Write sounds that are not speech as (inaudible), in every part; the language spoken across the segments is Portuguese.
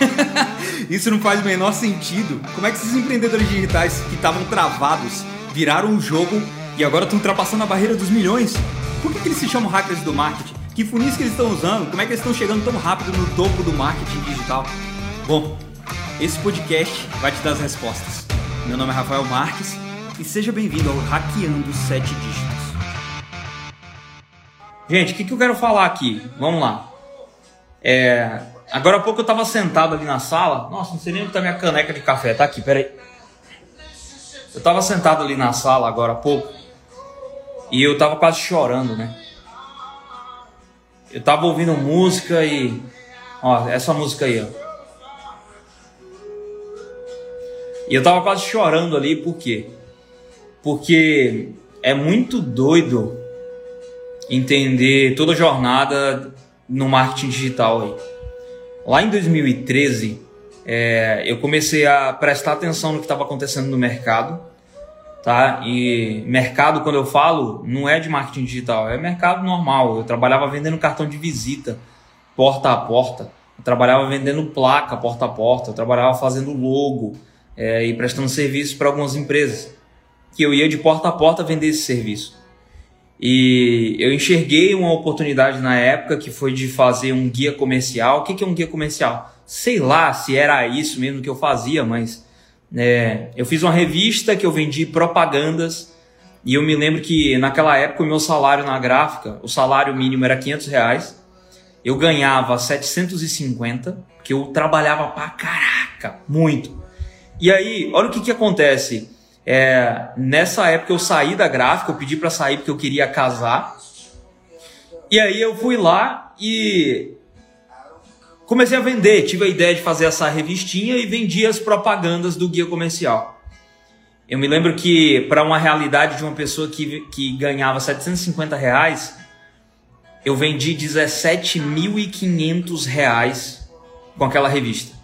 (laughs) Isso não faz o menor sentido. Como é que esses empreendedores digitais que estavam travados viraram um jogo e agora estão ultrapassando a barreira dos milhões? Por que, que eles se chamam hackers do marketing? Que funis que eles estão usando? Como é que eles estão chegando tão rápido no topo do marketing digital? Bom, esse podcast vai te dar as respostas. Meu nome é Rafael Marques e seja bem-vindo ao Hackeando Sete Dígitos. Gente, o que, que eu quero falar aqui? Vamos lá. É, agora há pouco eu estava sentado ali na sala. Nossa, não sei nem onde está minha caneca de café. Tá aqui, peraí. Eu estava sentado ali na sala agora há pouco e eu estava quase chorando, né? Eu estava ouvindo música e. Ó, essa música aí, ó. E eu tava quase chorando ali, por quê? Porque é muito doido entender toda a jornada no marketing digital aí. Lá em 2013, é, eu comecei a prestar atenção no que estava acontecendo no mercado, tá? E mercado, quando eu falo, não é de marketing digital, é mercado normal. Eu trabalhava vendendo cartão de visita, porta a porta. Eu trabalhava vendendo placa, porta a porta. Eu trabalhava fazendo logo é, e prestando serviço para algumas empresas. Que eu ia de porta a porta vender esse serviço. E eu enxerguei uma oportunidade na época que foi de fazer um guia comercial. O que é um guia comercial? Sei lá se era isso mesmo que eu fazia, mas é, eu fiz uma revista que eu vendi propagandas. E eu me lembro que naquela época o meu salário na gráfica, o salário mínimo era 500 reais. Eu ganhava 750, porque eu trabalhava pra caraca, muito. E aí, olha o que, que acontece. É, nessa época eu saí da gráfica, eu pedi para sair porque eu queria casar. E aí eu fui lá e comecei a vender. Tive a ideia de fazer essa revistinha e vendi as propagandas do guia comercial. Eu me lembro que para uma realidade de uma pessoa que, que ganhava 750 reais, eu vendi 17.500 reais com aquela revista.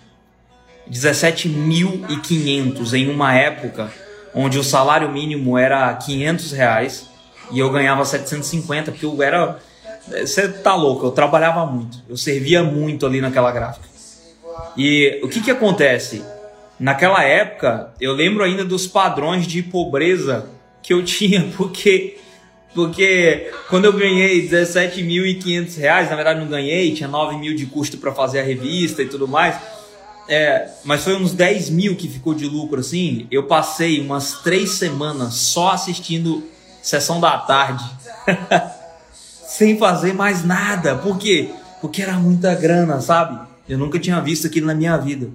17.500 em uma época onde o salário mínimo era 500 reais e eu ganhava 750 porque eu era você tá louco, eu trabalhava muito, eu servia muito ali naquela gráfica. E o que que acontece? Naquela época, eu lembro ainda dos padrões de pobreza que eu (laughs) tinha, porque porque quando eu ganhei 17.500 reais, na verdade não ganhei, tinha 9 mil de custo para fazer a revista e tudo mais é, mas foi uns 10 mil que ficou de lucro assim. Eu passei umas três semanas só assistindo sessão da tarde, (laughs) sem fazer mais nada. Por quê? Porque era muita grana, sabe? Eu nunca tinha visto aquilo na minha vida.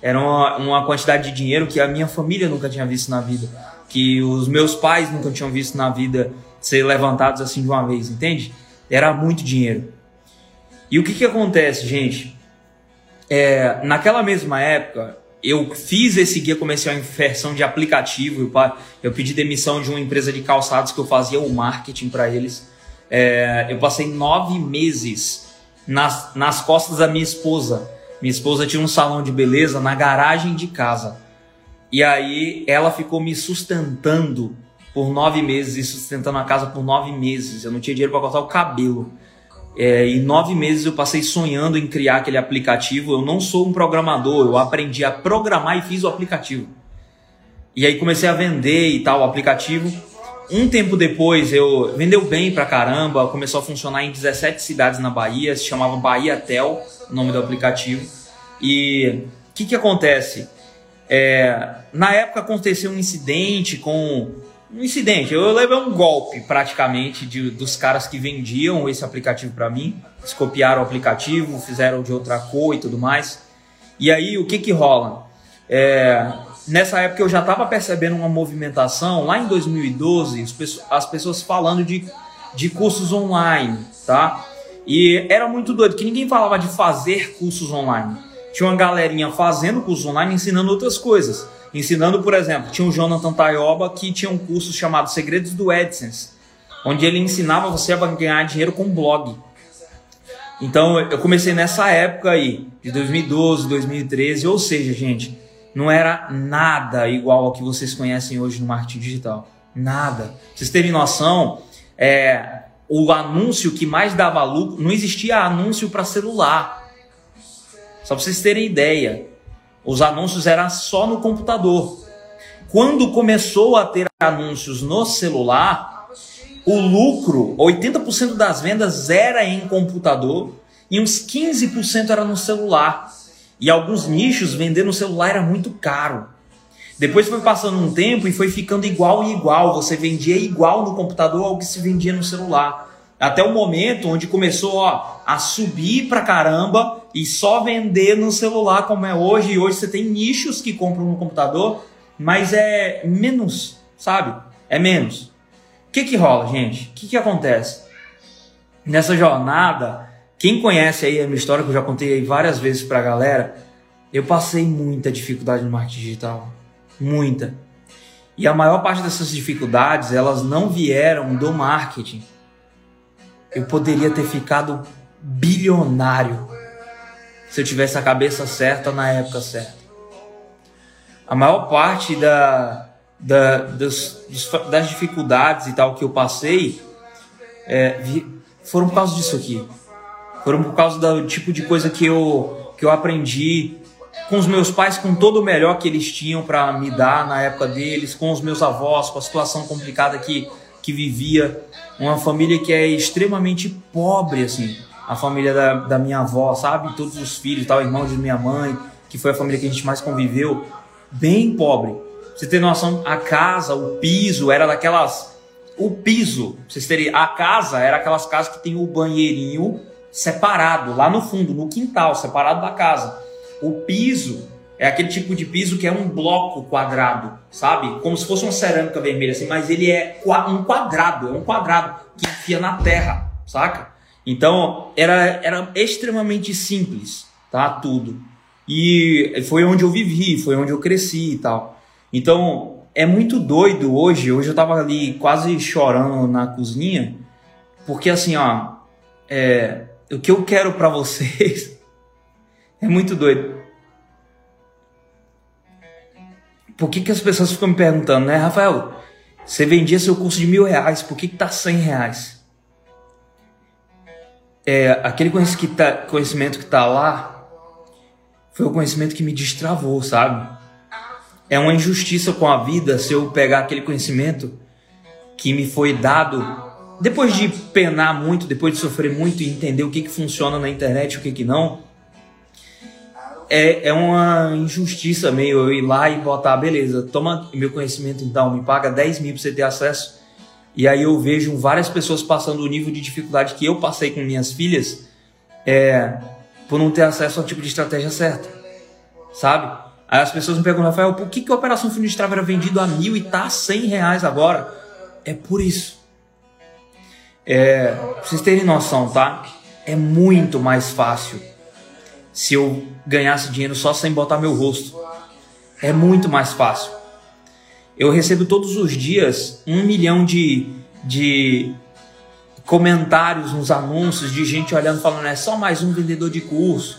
Era uma, uma quantidade de dinheiro que a minha família nunca tinha visto na vida. Que os meus pais nunca tinham visto na vida ser levantados assim de uma vez, entende? Era muito dinheiro. E o que, que acontece, gente? É, naquela mesma época, eu fiz esse guia comercial em versão de aplicativo. Eu, pedi demissão de uma empresa de calçados que eu fazia o marketing para eles. É, eu passei nove meses nas, nas costas da minha esposa. Minha esposa tinha um salão de beleza na garagem de casa. E aí ela ficou me sustentando por nove meses e sustentando a casa por nove meses. Eu não tinha dinheiro para cortar o cabelo. É, em nove meses eu passei sonhando em criar aquele aplicativo. Eu não sou um programador, eu aprendi a programar e fiz o aplicativo. E aí comecei a vender e tal o aplicativo. Um tempo depois eu vendeu bem pra caramba, começou a funcionar em 17 cidades na Bahia, se chamava Bahia Tel, o nome do aplicativo. E o que, que acontece? É, na época aconteceu um incidente com um incidente. Eu levei um golpe praticamente de, dos caras que vendiam esse aplicativo para mim. Eles copiaram o aplicativo, fizeram de outra cor e tudo mais. E aí o que que rola? É, nessa época eu já estava percebendo uma movimentação lá em 2012, as pessoas falando de, de cursos online, tá? E era muito doido que ninguém falava de fazer cursos online. Tinha uma galerinha fazendo cursos online ensinando outras coisas. Ensinando, por exemplo, tinha o Jonathan Tayoba que tinha um curso chamado Segredos do AdSense, onde ele ensinava você a ganhar dinheiro com blog. Então eu comecei nessa época aí, de 2012, 2013, ou seja, gente, não era nada igual ao que vocês conhecem hoje no marketing digital. Nada. Pra vocês terem noção, é, o anúncio que mais dava lucro, não existia anúncio para celular. Só para vocês terem ideia, os anúncios eram só no computador. Quando começou a ter anúncios no celular, o lucro, 80% das vendas era em computador e uns 15% era no celular. E alguns nichos vender no celular era muito caro. Depois foi passando um tempo e foi ficando igual e igual. Você vendia igual no computador ao que se vendia no celular. Até o momento onde começou ó, a subir pra caramba e só vender no celular como é hoje. E hoje você tem nichos que compram no computador, mas é menos, sabe? É menos. O que que rola, gente? O que que acontece? Nessa jornada, quem conhece aí a minha história, que eu já contei aí várias vezes pra galera, eu passei muita dificuldade no marketing digital. Muita. E a maior parte dessas dificuldades, elas não vieram do marketing eu poderia ter ficado bilionário se eu tivesse a cabeça certa na época certa. A maior parte da, da, das, das dificuldades e tal que eu passei é, foram por causa disso aqui. Foram por causa do tipo de coisa que eu, que eu aprendi com os meus pais, com todo o melhor que eles tinham para me dar na época deles, com os meus avós, com a situação complicada que que vivia, uma família que é extremamente pobre, assim. A família da, da minha avó, sabe? Todos os filhos, tal, irmãos de minha mãe, que foi a família que a gente mais conviveu, bem pobre. você ter noção, a casa, o piso era daquelas. O piso, vocês terem. A casa era aquelas casas que tem o banheirinho separado, lá no fundo, no quintal, separado da casa. O piso é aquele tipo de piso que é um bloco quadrado, sabe? Como se fosse uma cerâmica vermelha, assim, mas ele é um quadrado, é um quadrado que enfia na terra, saca? Então era, era extremamente simples, tá? Tudo. E foi onde eu vivi, foi onde eu cresci e tal. Então é muito doido hoje. Hoje eu tava ali quase chorando na cozinha, porque assim, ó, é, o que eu quero para vocês (laughs) é muito doido. Por que, que as pessoas ficam me perguntando, né, Rafael? Você vendia seu curso de mil reais, por que, que tá cem reais? É, aquele conhecimento que, tá, que tá lá foi o conhecimento que me destravou, sabe? É uma injustiça com a vida se eu pegar aquele conhecimento que me foi dado depois de penar muito, depois de sofrer muito e entender o que, que funciona na internet e o que, que não é, é uma injustiça meio eu ir lá e botar, beleza, toma meu conhecimento então, me paga 10 mil para você ter acesso. E aí eu vejo várias pessoas passando o nível de dificuldade que eu passei com minhas filhas é, por não ter acesso ao tipo de estratégia certa, sabe? Aí as pessoas me perguntam, Rafael, por que, que a Operação Fundo de Trava era vendido a mil e tá a 100 reais agora? É por isso. É, pra vocês terem noção, tá? É muito mais fácil se eu ganhasse dinheiro só sem botar meu rosto. É muito mais fácil. Eu recebo todos os dias um milhão de, de comentários nos anúncios de gente olhando falando é só mais um vendedor de curso.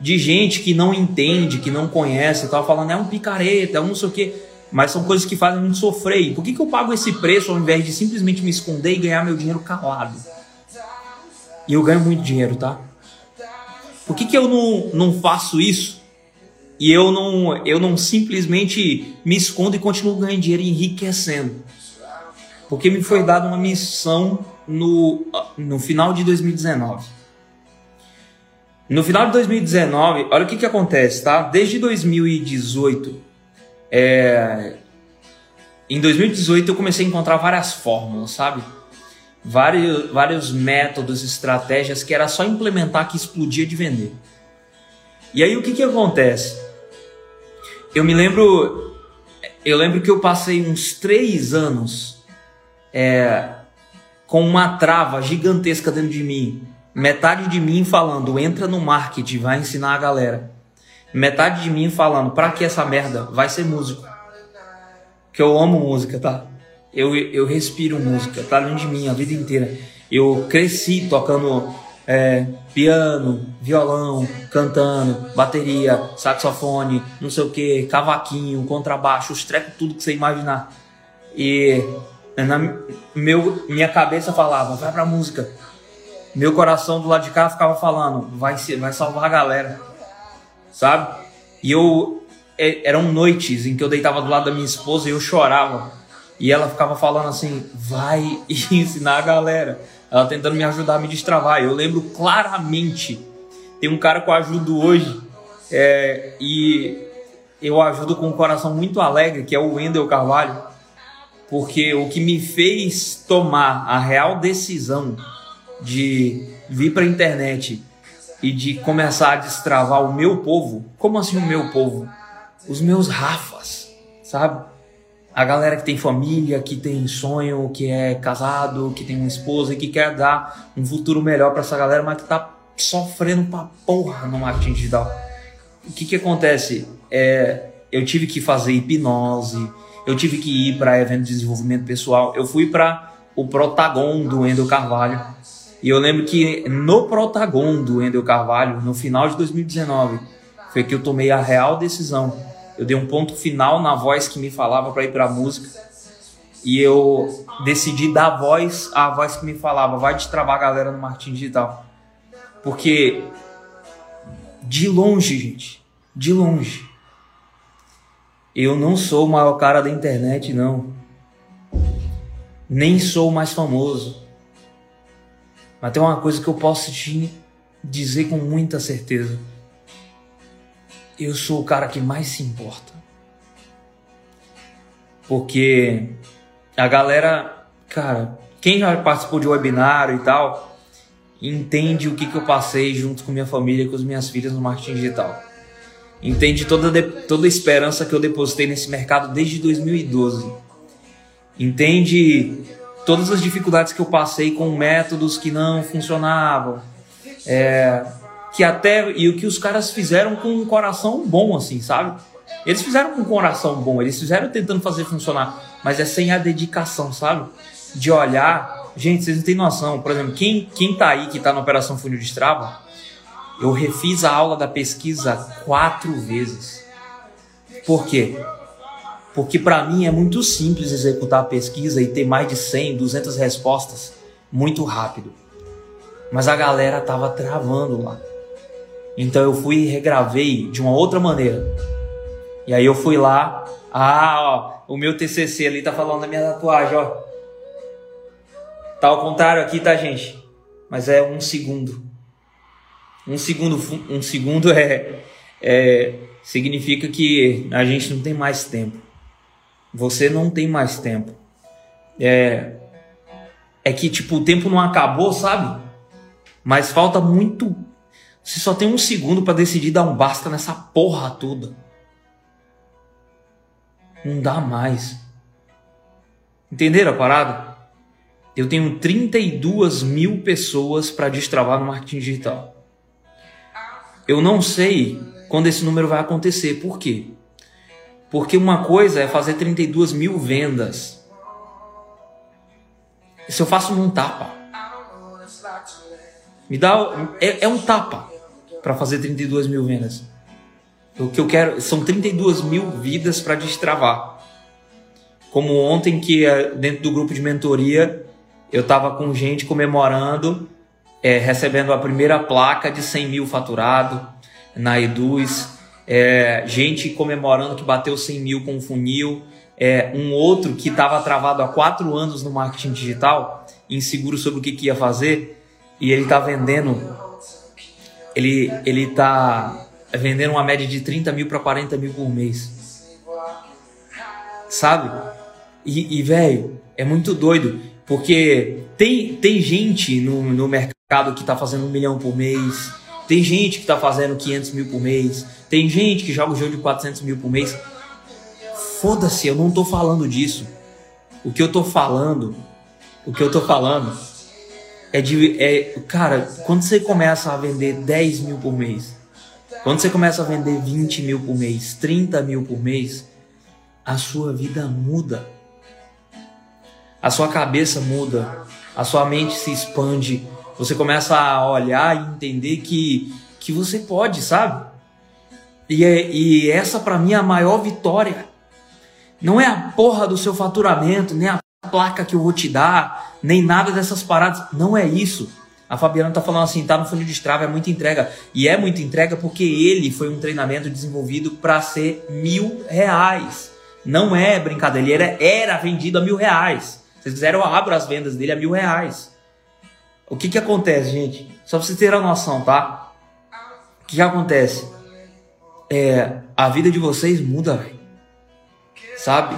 De gente que não entende, que não conhece, tava falando é um picareta, é um não sei o quê. Mas são coisas que fazem muito sofrer. E por que, que eu pago esse preço ao invés de simplesmente me esconder e ganhar meu dinheiro calado? E eu ganho muito dinheiro, tá? Por que, que eu não, não faço isso? E eu não, eu não simplesmente me escondo e continuo ganhando dinheiro e enriquecendo. Porque me foi dada uma missão no, no final de 2019. No final de 2019, olha o que, que acontece, tá? Desde 2018, é... em 2018 eu comecei a encontrar várias fórmulas, sabe? vários, vários métodos, estratégias que era só implementar que explodia de vender. E aí o que, que acontece? Eu me lembro, eu lembro que eu passei uns três anos é, com uma trava gigantesca dentro de mim. Metade de mim falando, entra no marketing, vai ensinar a galera. Metade de mim falando, pra que essa merda? Vai ser músico. Que eu amo música, tá? eu, eu respiro música, tá dentro de mim a vida inteira. Eu cresci tocando é, piano, violão, cantando, bateria, saxofone, não sei o que, cavaquinho, contrabaixo, os trecos, tudo que você imaginar. E na meu, minha cabeça falava, vai pra música. Meu coração do lado de cá ficava falando, vai, vai salvar a galera. sabe? E eu é, eram noites em que eu deitava do lado da minha esposa e eu chorava. E ela ficava falando assim: vai (laughs) ensinar a galera. Ela tentando me ajudar a me destravar. Eu lembro claramente. Tem um cara que eu ajudo hoje é, e eu ajudo com um coração muito alegre, que é o Wendel Carvalho, porque o que me fez tomar a real decisão de vir para a internet e de começar a destravar o meu povo. Como assim o meu povo? Os meus Rafas, sabe? A galera que tem família, que tem sonho, que é casado, que tem uma esposa e que quer dar um futuro melhor para essa galera, mas que tá sofrendo pra porra no marketing digital. O que que acontece? É, eu tive que fazer hipnose, eu tive que ir para evento de desenvolvimento pessoal, eu fui para o Protagon do Endo Carvalho, e eu lembro que no Protagon do Endel Carvalho, no final de 2019, foi que eu tomei a real decisão. Eu dei um ponto final na voz que me falava para ir para a música. E eu decidi dar voz à voz que me falava, vai destravar a galera no marketing digital. Porque de longe, gente, de longe, eu não sou o maior cara da internet, não. Nem sou o mais famoso. Mas tem uma coisa que eu posso te dizer com muita certeza. Eu sou o cara que mais se importa. Porque a galera, cara, quem já participou de webinário e tal, entende o que, que eu passei junto com minha família, com as minhas filhas no marketing digital. Entende toda, toda a esperança que eu depositei nesse mercado desde 2012. Entende todas as dificuldades que eu passei com métodos que não funcionavam, é, que até e o que os caras fizeram com um coração bom, assim, sabe? Eles fizeram com um coração bom, eles fizeram tentando fazer funcionar, mas é sem a dedicação, sabe? De olhar, gente, vocês não têm noção. Por exemplo, quem quem tá aí que tá na operação funil de Strava, eu refiz a aula da pesquisa quatro vezes. Por quê? Porque para mim é muito simples executar a pesquisa e ter mais de 100, 200 respostas muito rápido. Mas a galera tava travando lá. Então eu fui e regravei de uma outra maneira. E aí eu fui lá, ah, ó, o meu TCC ali tá falando da minha tatuagem, ó. Tá ao contrário aqui, tá, gente? Mas é um segundo. Um segundo, um segundo (laughs) é, é significa que a gente não tem mais tempo você não tem mais tempo. É, é que, tipo, o tempo não acabou, sabe? Mas falta muito. Você só tem um segundo para decidir dar um basta nessa porra toda. Não dá mais. Entenderam a parada? Eu tenho 32 mil pessoas para destravar no marketing digital. Eu não sei quando esse número vai acontecer. Por quê? Porque uma coisa é fazer 32 mil vendas. Se eu faço num tapa. Me dá. É, é um tapa para fazer 32 mil vendas. O que eu quero são 32 mil vidas para destravar. Como ontem, que é, dentro do grupo de mentoria, eu estava com gente comemorando, é, recebendo a primeira placa de 100 mil faturado na Eduz é, gente comemorando que bateu 100 mil com o funil, é, um outro que estava travado há quatro anos no marketing digital, inseguro sobre o que, que ia fazer, e ele está vendendo, ele ele está vendendo uma média de 30 mil para 40 mil por mês, sabe? E, e velho, é muito doido, porque tem, tem gente no, no mercado que está fazendo um milhão por mês, tem gente que está fazendo 500 mil por mês, tem gente que joga o jogo de 400 mil por mês. Foda-se, eu não tô falando disso. O que eu tô falando, o que eu tô falando é de. É, cara, quando você começa a vender 10 mil por mês, quando você começa a vender 20 mil por mês, 30 mil por mês, a sua vida muda. A sua cabeça muda, a sua mente se expande, você começa a olhar e entender que, que você pode, sabe? E, é, e essa para mim é a maior vitória. Não é a porra do seu faturamento, nem a placa que eu vou te dar, nem nada dessas paradas. Não é isso. A Fabiana tá falando assim, tá no funil de Strava, é muita entrega. E é muita entrega porque ele foi um treinamento desenvolvido para ser mil reais. Não é brincadeira, ele era, era vendido a mil reais. Se vocês quiserem, eu abro as vendas dele a mil reais. O que que acontece, gente? Só pra vocês terem a noção, tá? O que que acontece? É, a vida de vocês muda, velho. Sabe?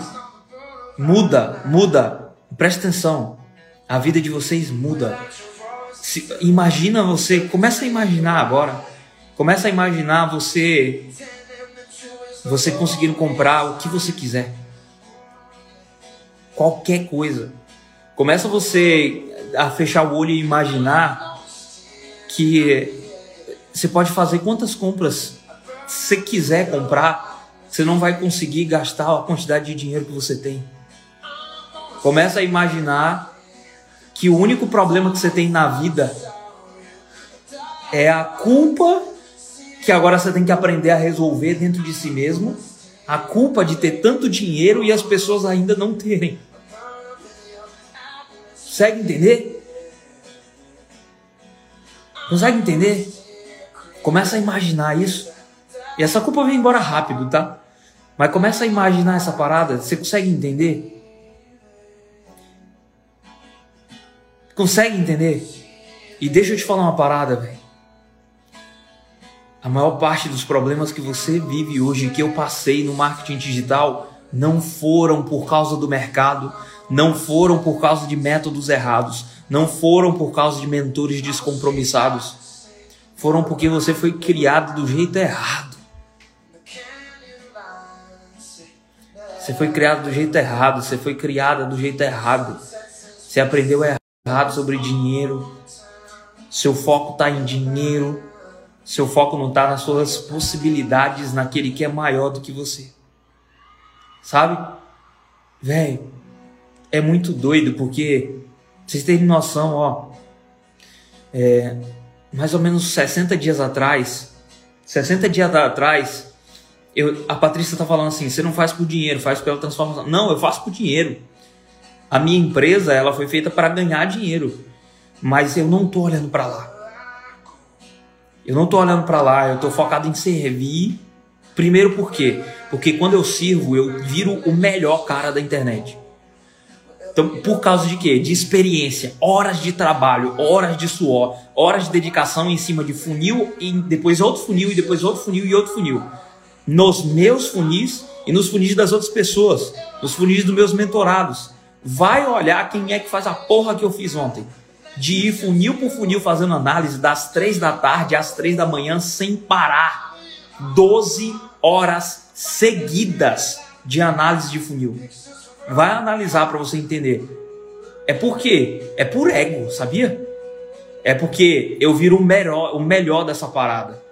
Muda, muda. Presta atenção. A vida de vocês muda. Se, imagina você, começa a imaginar agora. Começa a imaginar você você conseguindo comprar o que você quiser. Qualquer coisa. Começa você a fechar o olho e imaginar que você pode fazer quantas compras você quiser comprar, você não vai conseguir gastar a quantidade de dinheiro que você tem. Começa a imaginar que o único problema que você tem na vida é a culpa que agora você tem que aprender a resolver dentro de si mesmo, a culpa de ter tanto dinheiro e as pessoas ainda não terem. Consegue entender? Consegue entender? Começa a imaginar isso. E essa culpa vem embora rápido, tá? Mas começa a imaginar essa parada. Você consegue entender? Consegue entender? E deixa eu te falar uma parada, velho. A maior parte dos problemas que você vive hoje, que eu passei no marketing digital, não foram por causa do mercado, não foram por causa de métodos errados, não foram por causa de mentores descompromissados. Foram porque você foi criado do jeito errado. Você foi criado do jeito errado, você foi criada do jeito errado. Você aprendeu errado errado sobre dinheiro, seu foco está em dinheiro, seu foco não está nas suas possibilidades, naquele que é maior do que você. Sabe? Velho, é muito doido porque vocês terem noção, ó. É, mais ou menos 60 dias atrás, 60 dias atrás, eu, a Patrícia tá falando assim: você não faz por dinheiro, faz pela transformação. Não, eu faço por dinheiro. A minha empresa ela foi feita para ganhar dinheiro, mas eu não tô olhando para lá. Eu não tô olhando para lá, eu tô focado em servir. Primeiro por quê? Porque quando eu sirvo, eu viro o melhor cara da internet. Então, por causa de quê? De experiência, horas de trabalho, horas de suor, horas de dedicação em cima de funil e depois outro funil e depois outro funil e outro funil. Nos meus funis e nos funis das outras pessoas, nos funis dos meus mentorados vai olhar quem é que faz a porra que eu fiz ontem. De ir funil por funil fazendo análise das três da tarde às três da manhã sem parar. 12 horas seguidas de análise de funil. Vai analisar para você entender. É por quê? É por ego, sabia? É porque eu viro o melhor, o melhor dessa parada.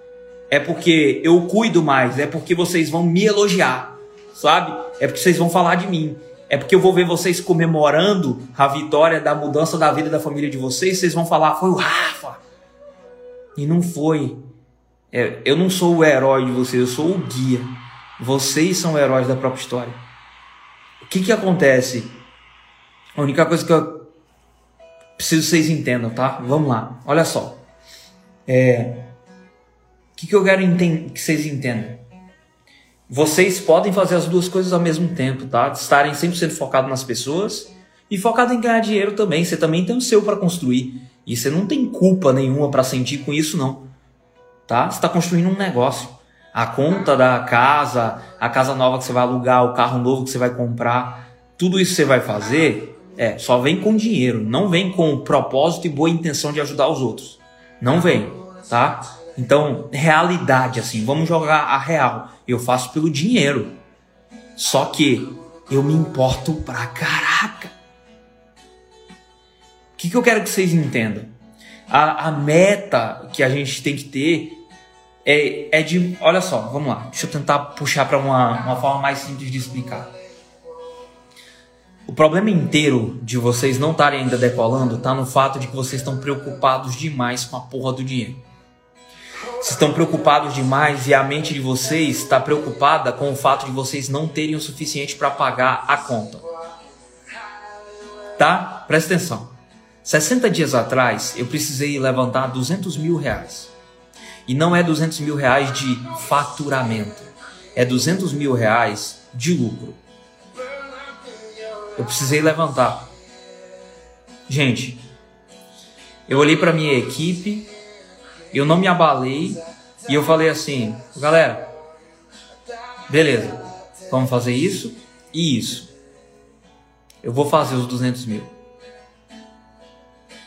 É porque eu cuido mais. É porque vocês vão me elogiar, sabe? É porque vocês vão falar de mim. É porque eu vou ver vocês comemorando a vitória da mudança da vida da família de vocês. Vocês vão falar, foi o Rafa. E não foi. É, eu não sou o herói de vocês, eu sou o guia. Vocês são heróis da própria história. O que que acontece? A única coisa que eu preciso que vocês entendam, tá? Vamos lá. Olha só. É, o que, que eu quero que vocês entendam? Vocês podem fazer as duas coisas ao mesmo tempo, tá? Estarem 100% focados nas pessoas e focado em ganhar dinheiro também. Você também tem o seu para construir. E você não tem culpa nenhuma para sentir com isso, não. Tá? Você está construindo um negócio. A conta da casa, a casa nova que você vai alugar, o carro novo que você vai comprar, tudo isso que você vai fazer, é, só vem com dinheiro, não vem com propósito e boa intenção de ajudar os outros. Não vem, tá? Então, realidade, assim, vamos jogar a real. Eu faço pelo dinheiro. Só que eu me importo pra caraca. O que, que eu quero que vocês entendam? A, a meta que a gente tem que ter é, é de. Olha só, vamos lá. Deixa eu tentar puxar para uma, uma forma mais simples de explicar. O problema inteiro de vocês não estarem ainda decolando está no fato de que vocês estão preocupados demais com a porra do dinheiro. Vocês estão preocupados demais e a mente de vocês está preocupada com o fato de vocês não terem o suficiente para pagar a conta. Tá? Presta atenção. 60 dias atrás eu precisei levantar 200 mil reais. E não é 200 mil reais de faturamento, é 200 mil reais de lucro. Eu precisei levantar. Gente, eu olhei para minha equipe, eu não me abalei e eu falei assim, galera, beleza, vamos fazer isso e isso. Eu vou fazer os 200 mil.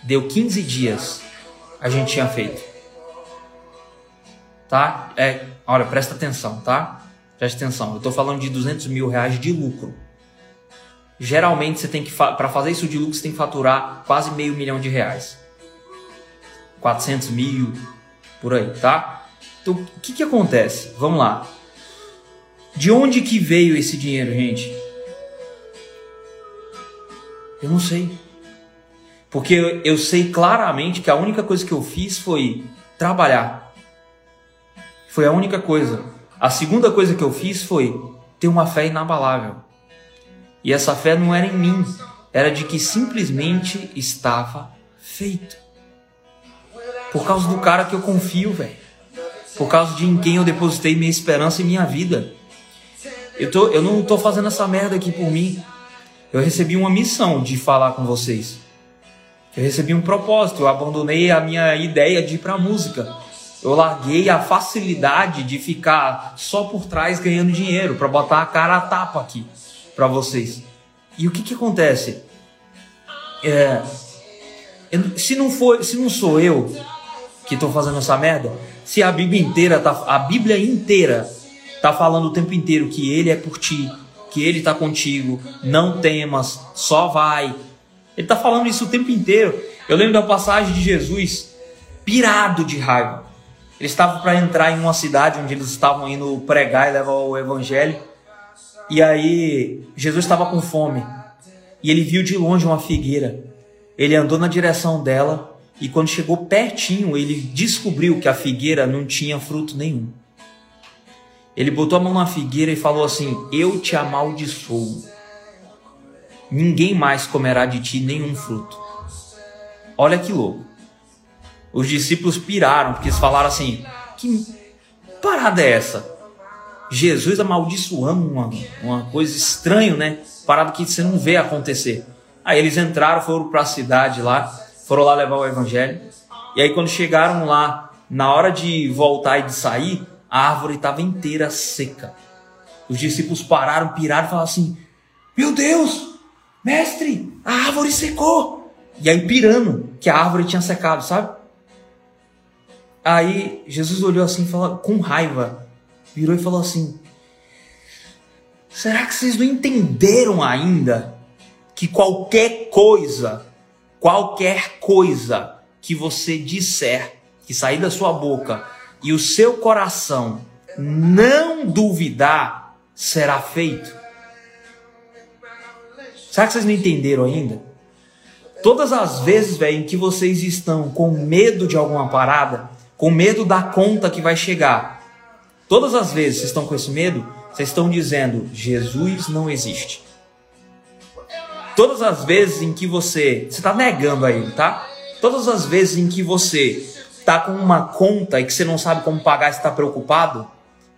Deu 15 dias, a gente tinha feito. Tá? É, olha, presta atenção, tá? Presta atenção. Eu tô falando de 200 mil reais de lucro. Geralmente você tem que, para fazer isso de lucro, você tem que faturar quase meio milhão de reais. 400 mil, por aí, tá? Então, o que que acontece? Vamos lá. De onde que veio esse dinheiro, gente? Eu não sei. Porque eu, sei claramente que a única coisa que eu fiz foi trabalhar. Foi a única coisa. A segunda coisa que eu fiz foi ter uma fé inabalável. E essa fé não era em mim, era de que simplesmente estava feito. Por causa do cara que eu confio, velho. Por causa de em quem eu depositei minha esperança e minha vida. Eu, tô, eu não tô fazendo essa merda aqui por mim. Eu recebi uma missão de falar com vocês. Eu recebi um propósito, eu abandonei a minha ideia de ir para música. Eu larguei a facilidade de ficar só por trás ganhando dinheiro para botar a cara a tapa aqui para vocês. E o que que acontece? É, se não for, se não sou eu que estou fazendo essa merda, se a Bíblia inteira tá, a Bíblia inteira tá falando o tempo inteiro que Ele é por ti, que Ele está contigo, não temas, só vai. Ele está falando isso o tempo inteiro. Eu lembro da passagem de Jesus pirado de raiva. Ele estava para entrar em uma cidade onde eles estavam indo pregar e levar o evangelho. E aí Jesus estava com fome. E ele viu de longe uma figueira. Ele andou na direção dela e quando chegou pertinho, ele descobriu que a figueira não tinha fruto nenhum. Ele botou a mão na figueira e falou assim: Eu te amaldiçoo. Ninguém mais comerá de ti nenhum fruto. Olha que louco. Os discípulos piraram, porque eles falaram assim: Que parada é essa? Jesus amaldiçoando uma, uma coisa estranha, né? Parada que você não vê acontecer. Aí eles entraram, foram para a cidade lá, foram lá levar o evangelho. E aí quando chegaram lá, na hora de voltar e de sair, a árvore estava inteira seca. Os discípulos pararam, piraram e falaram assim: Meu Deus, mestre, a árvore secou. E aí pirando que a árvore tinha secado, sabe? Aí Jesus olhou assim, falou, com raiva, virou e falou assim: Será que vocês não entenderam ainda que qualquer coisa, qualquer coisa que você disser, que sair da sua boca, e o seu coração não duvidar, será feito. Será que vocês não entenderam ainda? Todas as vezes, velho, em que vocês estão com medo de alguma parada, com medo da conta que vai chegar, todas as vezes vocês estão com esse medo, vocês estão dizendo: Jesus não existe. Todas as vezes em que você. Você está negando a ele, tá? Todas as vezes em que você está com uma conta e que você não sabe como pagar e está preocupado,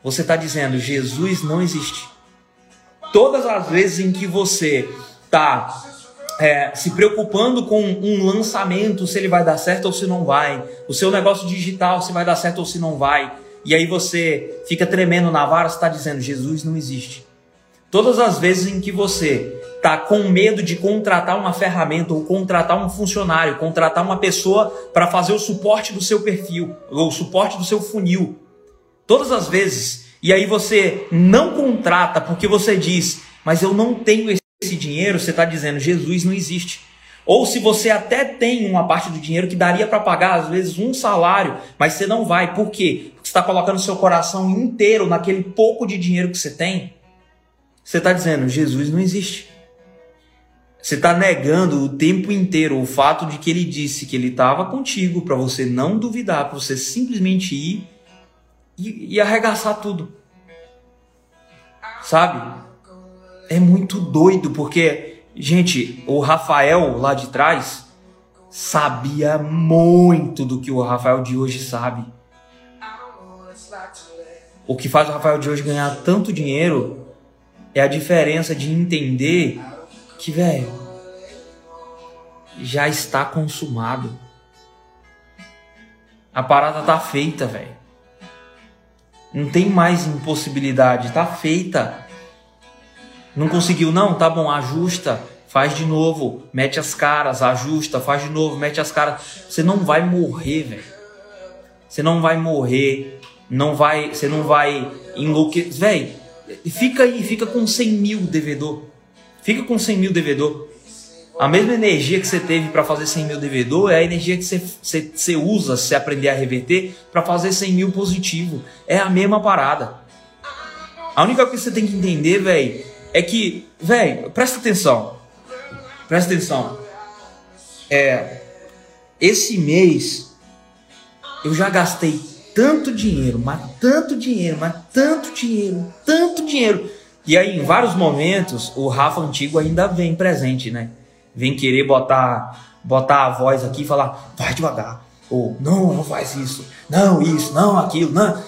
você está dizendo: Jesus não existe. Todas as vezes em que você está é, se preocupando com um lançamento, se ele vai dar certo ou se não vai, o seu negócio digital, se vai dar certo ou se não vai, e aí você fica tremendo na vara, está dizendo: Jesus não existe. Todas as vezes em que você está com medo de contratar uma ferramenta ou contratar um funcionário, contratar uma pessoa para fazer o suporte do seu perfil ou o suporte do seu funil. Todas as vezes. E aí você não contrata porque você diz, mas eu não tenho esse dinheiro, você está dizendo, Jesus não existe. Ou se você até tem uma parte do dinheiro que daria para pagar, às vezes, um salário, mas você não vai. Por quê? Porque você está colocando seu coração inteiro naquele pouco de dinheiro que você tem. Você está dizendo, Jesus não existe. Você está negando o tempo inteiro o fato de que ele disse que ele estava contigo para você não duvidar, para você simplesmente ir e, e arregaçar tudo. Sabe? É muito doido porque, gente, o Rafael lá de trás, sabia muito do que o Rafael de hoje sabe. O que faz o Rafael de hoje ganhar tanto dinheiro é a diferença de entender que, velho, já está consumado. A parada tá feita, velho. Não tem mais impossibilidade, tá feita. Não conseguiu, não? Tá bom, ajusta, faz de novo, mete as caras, ajusta, faz de novo, mete as caras. Você não vai morrer, velho. Você não vai morrer, não vai, você não vai enlouquecer. Velho, fica aí, fica com 100 mil devedor. Fica com 100 mil devedor. A mesma energia que você teve para fazer 100 mil devedor é a energia que você, você, você usa se aprender a reverter para fazer 100 mil positivo. É a mesma parada. A única coisa que você tem que entender, velho, é que, velho, presta atenção. Presta atenção. É, esse mês eu já gastei tanto dinheiro, mas tanto dinheiro, mas tanto dinheiro, tanto dinheiro. E aí, em vários momentos, o Rafa antigo ainda vem presente, né? Vem querer botar, botar a voz aqui e falar, vai devagar. Ou, não, não faz isso. Não, isso, não, aquilo, não.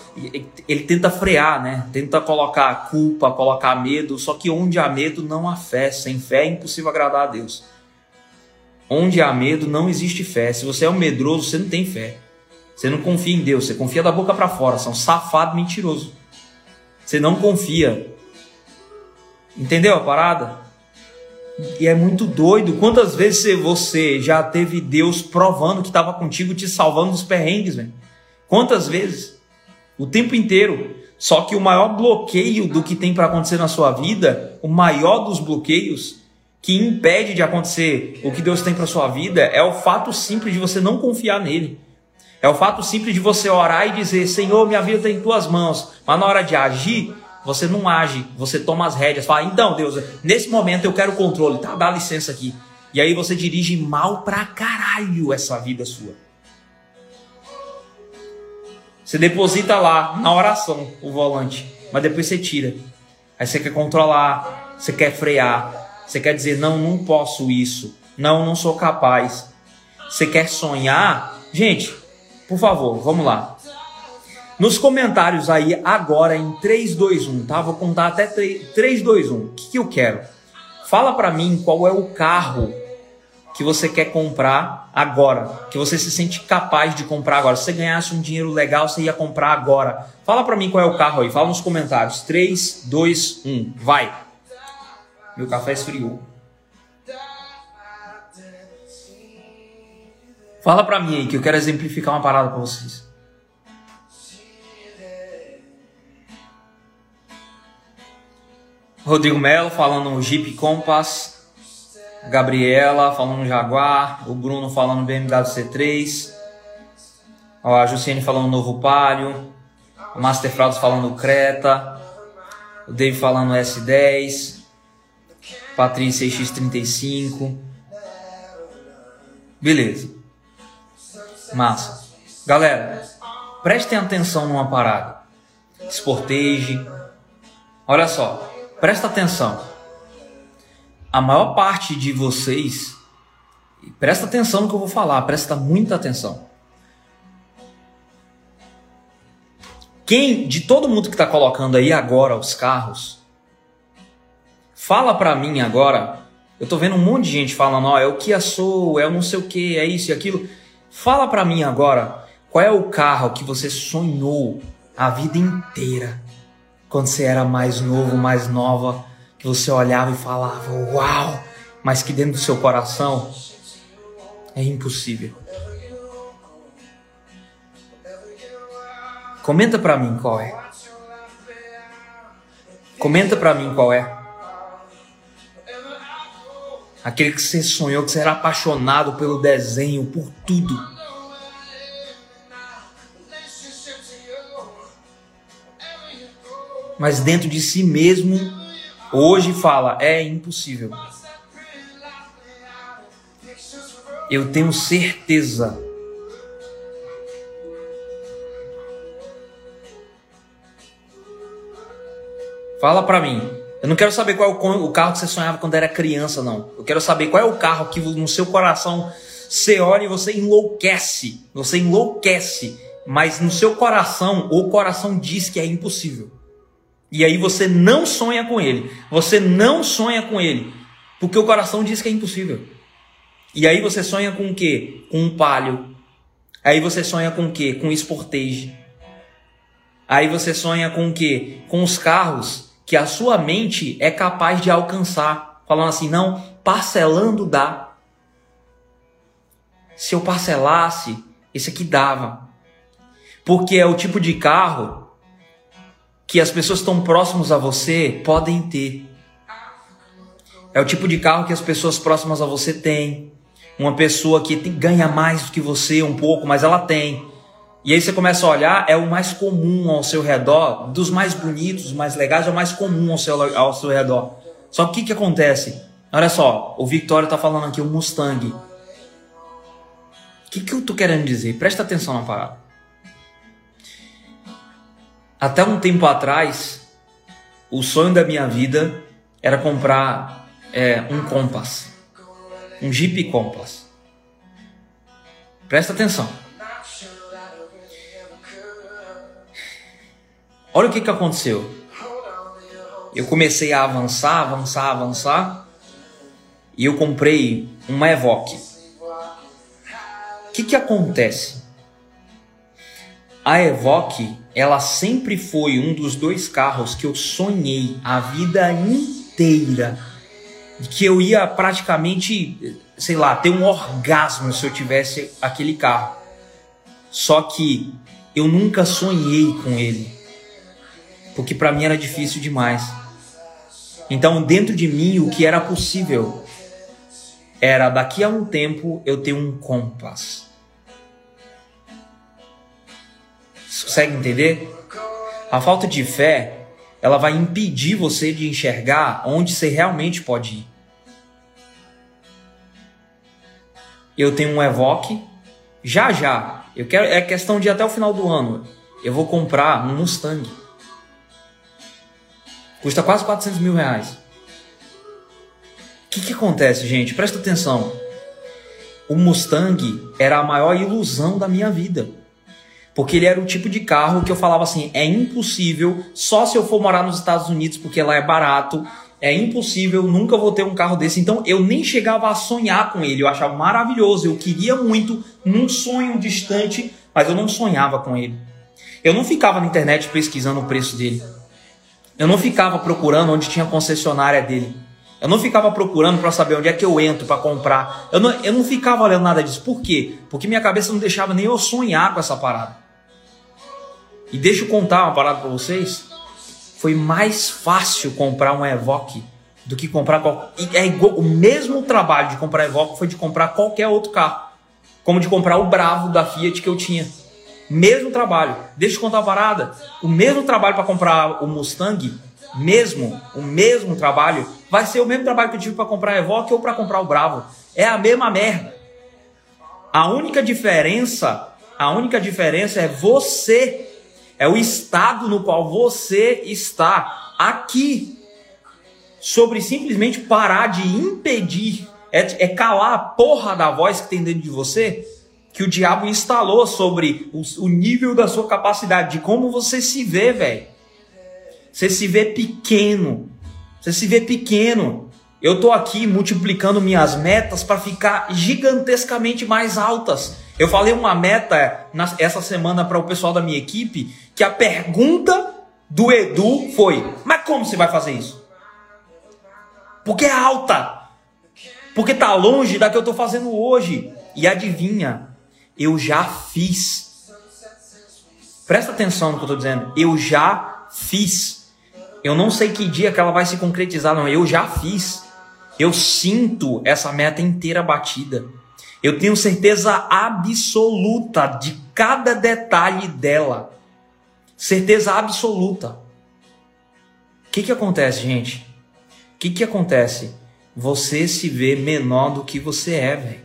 Ele tenta frear, né? Tenta colocar culpa, colocar medo. Só que onde há medo, não há fé. Sem fé é impossível agradar a Deus. Onde há medo, não existe fé. Se você é um medroso, você não tem fé. Você não confia em Deus, você confia da boca para fora. Você é um safado mentiroso. Você não confia. Entendeu a parada? E é muito doido. Quantas vezes você já teve Deus provando que estava contigo, te salvando dos perrengues, velho? Quantas vezes? O tempo inteiro. Só que o maior bloqueio do que tem para acontecer na sua vida, o maior dos bloqueios que impede de acontecer o que Deus tem para sua vida, é o fato simples de você não confiar nele. É o fato simples de você orar e dizer: Senhor, minha vida está em tuas mãos. Mas na hora de agir, você não age, você toma as rédeas, fala, então Deus, nesse momento eu quero controle, tá? Dá licença aqui. E aí você dirige mal pra caralho essa vida sua. Você deposita lá na oração o volante, mas depois você tira. Aí você quer controlar, você quer frear, você quer dizer, não, não posso isso, não, não sou capaz. Você quer sonhar? Gente, por favor, vamos lá. Nos comentários aí agora em 3, 2, 1, tá? Vou contar até 3, 3 2, 1. O que, que eu quero? Fala para mim qual é o carro que você quer comprar agora, que você se sente capaz de comprar agora. Se você ganhasse um dinheiro legal, você ia comprar agora. Fala para mim qual é o carro aí, fala nos comentários. 3, 2, 1, vai. Meu café esfriou. Fala para mim aí que eu quero exemplificar uma parada para vocês. Rodrigo Melo falando Jeep Compass, Gabriela falando Jaguar, o Bruno falando BMW C3, a Jussiane falando no Novo Palio, o Master Frauds falando Creta, o Dave falando no S10, Patrícia X35. Beleza. Massa. Galera, prestem atenção numa parada. Sportage. Olha só. Presta atenção. A maior parte de vocês, presta atenção no que eu vou falar, presta muita atenção. Quem, de todo mundo que está colocando aí agora os carros, fala para mim agora. Eu tô vendo um monte de gente falando, ó, é o Kia Soul, é o não sei o que, é isso e aquilo. Fala para mim agora, qual é o carro que você sonhou a vida inteira? Quando você era mais novo, mais nova, que você olhava e falava, uau, mas que dentro do seu coração é impossível. Comenta para mim qual é. Comenta para mim qual é. Aquele que você sonhou, que você era apaixonado pelo desenho, por tudo. Mas dentro de si mesmo, hoje fala: é impossível. Eu tenho certeza. Fala para mim. Eu não quero saber qual é o carro que você sonhava quando era criança, não. Eu quero saber qual é o carro que no seu coração Você olha e você enlouquece. Você enlouquece. Mas no seu coração, o coração diz que é impossível. E aí você não sonha com ele. Você não sonha com ele. Porque o coração diz que é impossível. E aí você sonha com o quê? Com um palio. Aí você sonha com o quê? Com um Sportage. Aí você sonha com o quê? Com os carros que a sua mente é capaz de alcançar. Falando assim, não, parcelando dá. Se eu parcelasse, esse aqui dava. Porque é o tipo de carro que as pessoas estão próximas a você podem ter. É o tipo de carro que as pessoas próximas a você têm. Uma pessoa que tem, ganha mais do que você um pouco, mas ela tem. E aí você começa a olhar, é o mais comum ao seu redor, dos mais bonitos, dos mais legais, é o mais comum ao seu, ao seu redor. Só que o que, que acontece? Olha só, o Victório está falando aqui, o Mustang. O que, que eu tô querendo dizer? Presta atenção na parada. Até um tempo atrás, o sonho da minha vida era comprar é, um Compass. Um Jeep Compass. Presta atenção. Olha o que, que aconteceu. Eu comecei a avançar, avançar, avançar. E eu comprei uma Evoque. O que, que acontece? A Evoque, ela sempre foi um dos dois carros que eu sonhei a vida inteira. Que eu ia praticamente, sei lá, ter um orgasmo se eu tivesse aquele carro. Só que eu nunca sonhei com ele porque para mim era difícil demais. Então, dentro de mim, o que era possível era daqui a um tempo eu ter um compass. Você consegue entender? A falta de fé, ela vai impedir você de enxergar onde você realmente pode ir. Eu tenho um Evoque, já já, eu quero é questão de até o final do ano, eu vou comprar um Mustang. Custa quase 400 mil reais. O que, que acontece, gente? Presta atenção. O Mustang era a maior ilusão da minha vida. Porque ele era o tipo de carro que eu falava assim: é impossível, só se eu for morar nos Estados Unidos, porque lá é barato, é impossível, nunca vou ter um carro desse. Então eu nem chegava a sonhar com ele, eu achava maravilhoso, eu queria muito, num sonho distante, mas eu não sonhava com ele. Eu não ficava na internet pesquisando o preço dele. Eu não ficava procurando onde tinha concessionária dele. Eu não ficava procurando para saber onde é que eu entro para comprar. Eu não, eu não ficava olhando nada disso. Por quê? Porque minha cabeça não deixava nem eu sonhar com essa parada. E deixa eu contar uma parada para vocês. Foi mais fácil comprar um Evoque do que comprar é igual, o mesmo trabalho de comprar Evoque foi de comprar qualquer outro carro, como de comprar o Bravo da Fiat que eu tinha. Mesmo trabalho. Deixa eu contar uma parada. O mesmo trabalho para comprar o Mustang, mesmo, o mesmo trabalho, vai ser o mesmo trabalho que eu tive para comprar a Evoque ou para comprar o Bravo. É a mesma merda. A única diferença, a única diferença é você, é o estado no qual você está aqui. Sobre simplesmente parar de impedir, é, é calar a porra da voz que tem dentro de você que o diabo instalou sobre o, o nível da sua capacidade, de como você se vê, velho. Você se vê pequeno. Você se vê pequeno. Eu tô aqui multiplicando minhas metas para ficar gigantescamente mais altas. Eu falei uma meta essa semana para o pessoal da minha equipe que a pergunta do Edu foi: "Mas como você vai fazer isso?" Porque é alta. Porque tá longe da que eu tô fazendo hoje. E adivinha, eu já fiz. Presta atenção no que eu estou dizendo. Eu já fiz. Eu não sei que dia que ela vai se concretizar, não. Eu já fiz. Eu sinto essa meta inteira batida. Eu tenho certeza absoluta de cada detalhe dela. Certeza absoluta. O que, que acontece, gente? O que, que acontece? Você se vê menor do que você é, velho.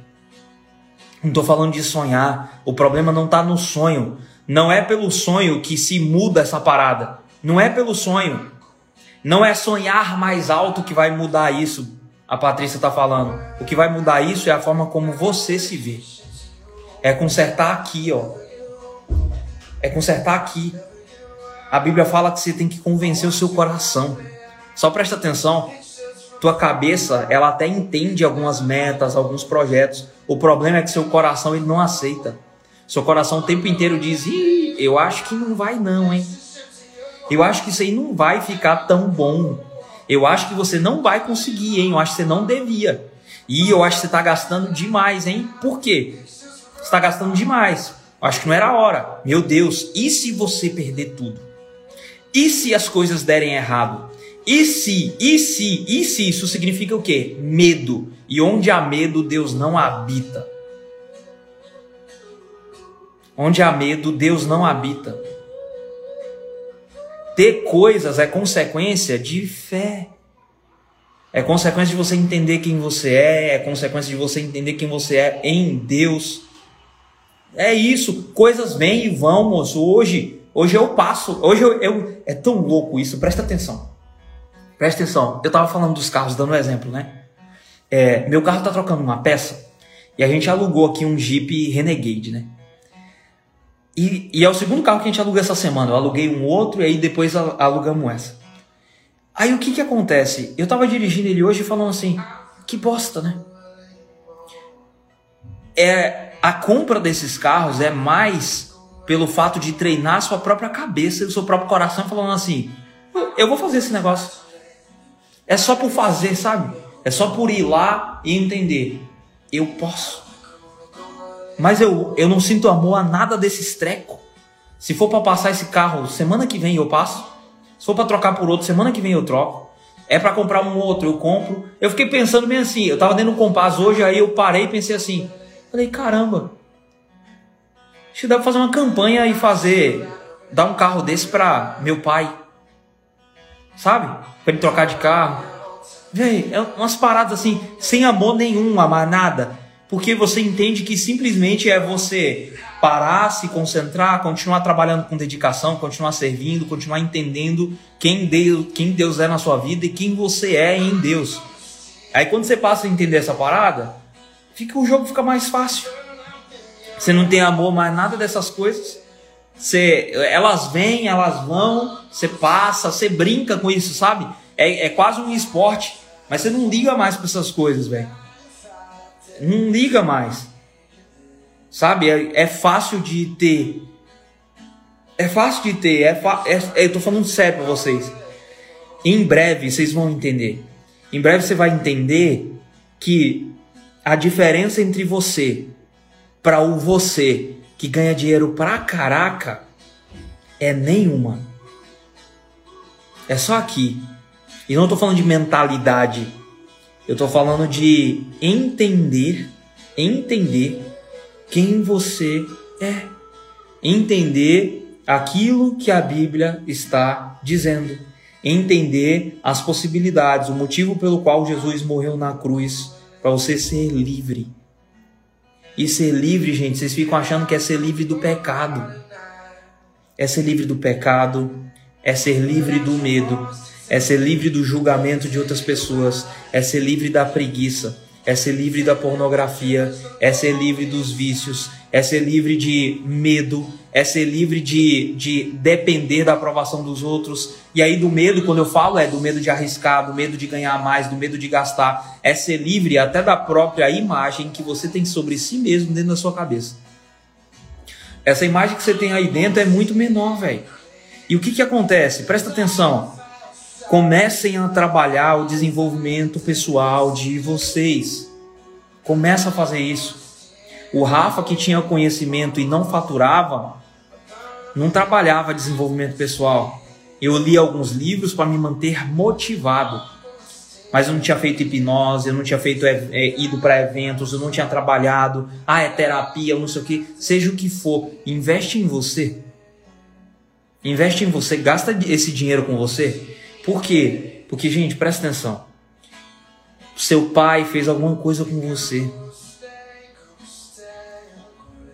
Não estou falando de sonhar. O problema não está no sonho. Não é pelo sonho que se muda essa parada. Não é pelo sonho. Não é sonhar mais alto que vai mudar isso. A Patrícia está falando. O que vai mudar isso é a forma como você se vê. É consertar aqui, ó. É consertar aqui. A Bíblia fala que você tem que convencer o seu coração. Só presta atenção. Tua cabeça, ela até entende algumas metas, alguns projetos. O problema é que seu coração ele não aceita. Seu coração o tempo inteiro diz: Ih, eu acho que não vai não, hein? Eu acho que isso aí não vai ficar tão bom. Eu acho que você não vai conseguir, hein? Eu acho que você não devia. E eu acho que você está gastando demais, hein? Por quê? Você está gastando demais. Eu acho que não era a hora. Meu Deus, e se você perder tudo? E se as coisas derem errado? E se, e se, e se, isso significa o quê? Medo. E onde há medo, Deus não habita. Onde há medo, Deus não habita. Ter coisas é consequência de fé. É consequência de você entender quem você é, é consequência de você entender quem você é em Deus. É isso, coisas vêm e vão, moço. Hoje, hoje eu passo, hoje eu, eu é tão louco isso, presta atenção. Presta atenção. Eu tava falando dos carros, dando um exemplo, né? É, meu carro tá trocando uma peça e a gente alugou aqui um Jeep Renegade, né? E, e, é o segundo carro que a gente aluga essa semana. Eu aluguei um outro e aí depois alugamos essa. Aí o que que acontece? Eu tava dirigindo ele hoje falando assim, que bosta, né? É, a compra desses carros é mais pelo fato de treinar sua própria cabeça e o seu próprio coração falando assim, eu vou fazer esse negócio. É só por fazer, sabe? É só por ir lá e entender. Eu posso. Mas eu, eu não sinto amor a nada desses treco. Se for para passar esse carro semana que vem eu passo. Se for para trocar por outro semana que vem eu troco. É para comprar um outro eu compro. Eu fiquei pensando bem assim. Eu tava dentro do Compass hoje aí eu parei e pensei assim. Falei caramba. Acho que dá pra fazer uma campanha e fazer dar um carro desse para meu pai. Sabe? Para ele trocar de carro. Véi, é umas paradas assim, sem amor nenhum, amar nada porque você entende que simplesmente é você parar, se concentrar, continuar trabalhando com dedicação, continuar servindo, continuar entendendo quem Deus, quem Deus é na sua vida e quem você é em Deus. Aí quando você passa a entender essa parada, fica o jogo fica mais fácil. Você não tem amor mais nada dessas coisas. Você, elas vêm, elas vão, você passa, você brinca com isso, sabe? É, é quase um esporte, mas você não liga mais para essas coisas, velho não liga mais. Sabe? É, é fácil de ter. É fácil de ter. É, é, é eu tô falando sério pra vocês. Em breve vocês vão entender. Em breve você vai entender que a diferença entre você para o você que ganha dinheiro pra caraca é nenhuma. É só aqui. E não tô falando de mentalidade eu estou falando de entender, entender quem você é. Entender aquilo que a Bíblia está dizendo. Entender as possibilidades, o motivo pelo qual Jesus morreu na cruz, para você ser livre. E ser livre, gente, vocês ficam achando que é ser livre do pecado. É ser livre do pecado, é ser livre do medo, é ser livre do julgamento de outras pessoas, é ser livre da preguiça, é ser livre da pornografia, é ser livre dos vícios, é ser livre de medo, é ser livre de, de depender da aprovação dos outros. E aí, do medo, quando eu falo, é do medo de arriscar, do medo de ganhar mais, do medo de gastar, é ser livre até da própria imagem que você tem sobre si mesmo dentro da sua cabeça. Essa imagem que você tem aí dentro é muito menor, velho. E o que, que acontece? Presta atenção comecem a trabalhar o desenvolvimento pessoal de vocês. Começa a fazer isso. O Rafa que tinha conhecimento e não faturava, não trabalhava desenvolvimento pessoal. Eu li alguns livros para me manter motivado, mas eu não tinha feito hipnose, eu não tinha feito é, é, ido para eventos, eu não tinha trabalhado. Ah, é terapia, não sei o que. Seja o que for, investe em você. Investe em você, gasta esse dinheiro com você por quê? Porque, gente, presta atenção. Seu pai fez alguma coisa com você.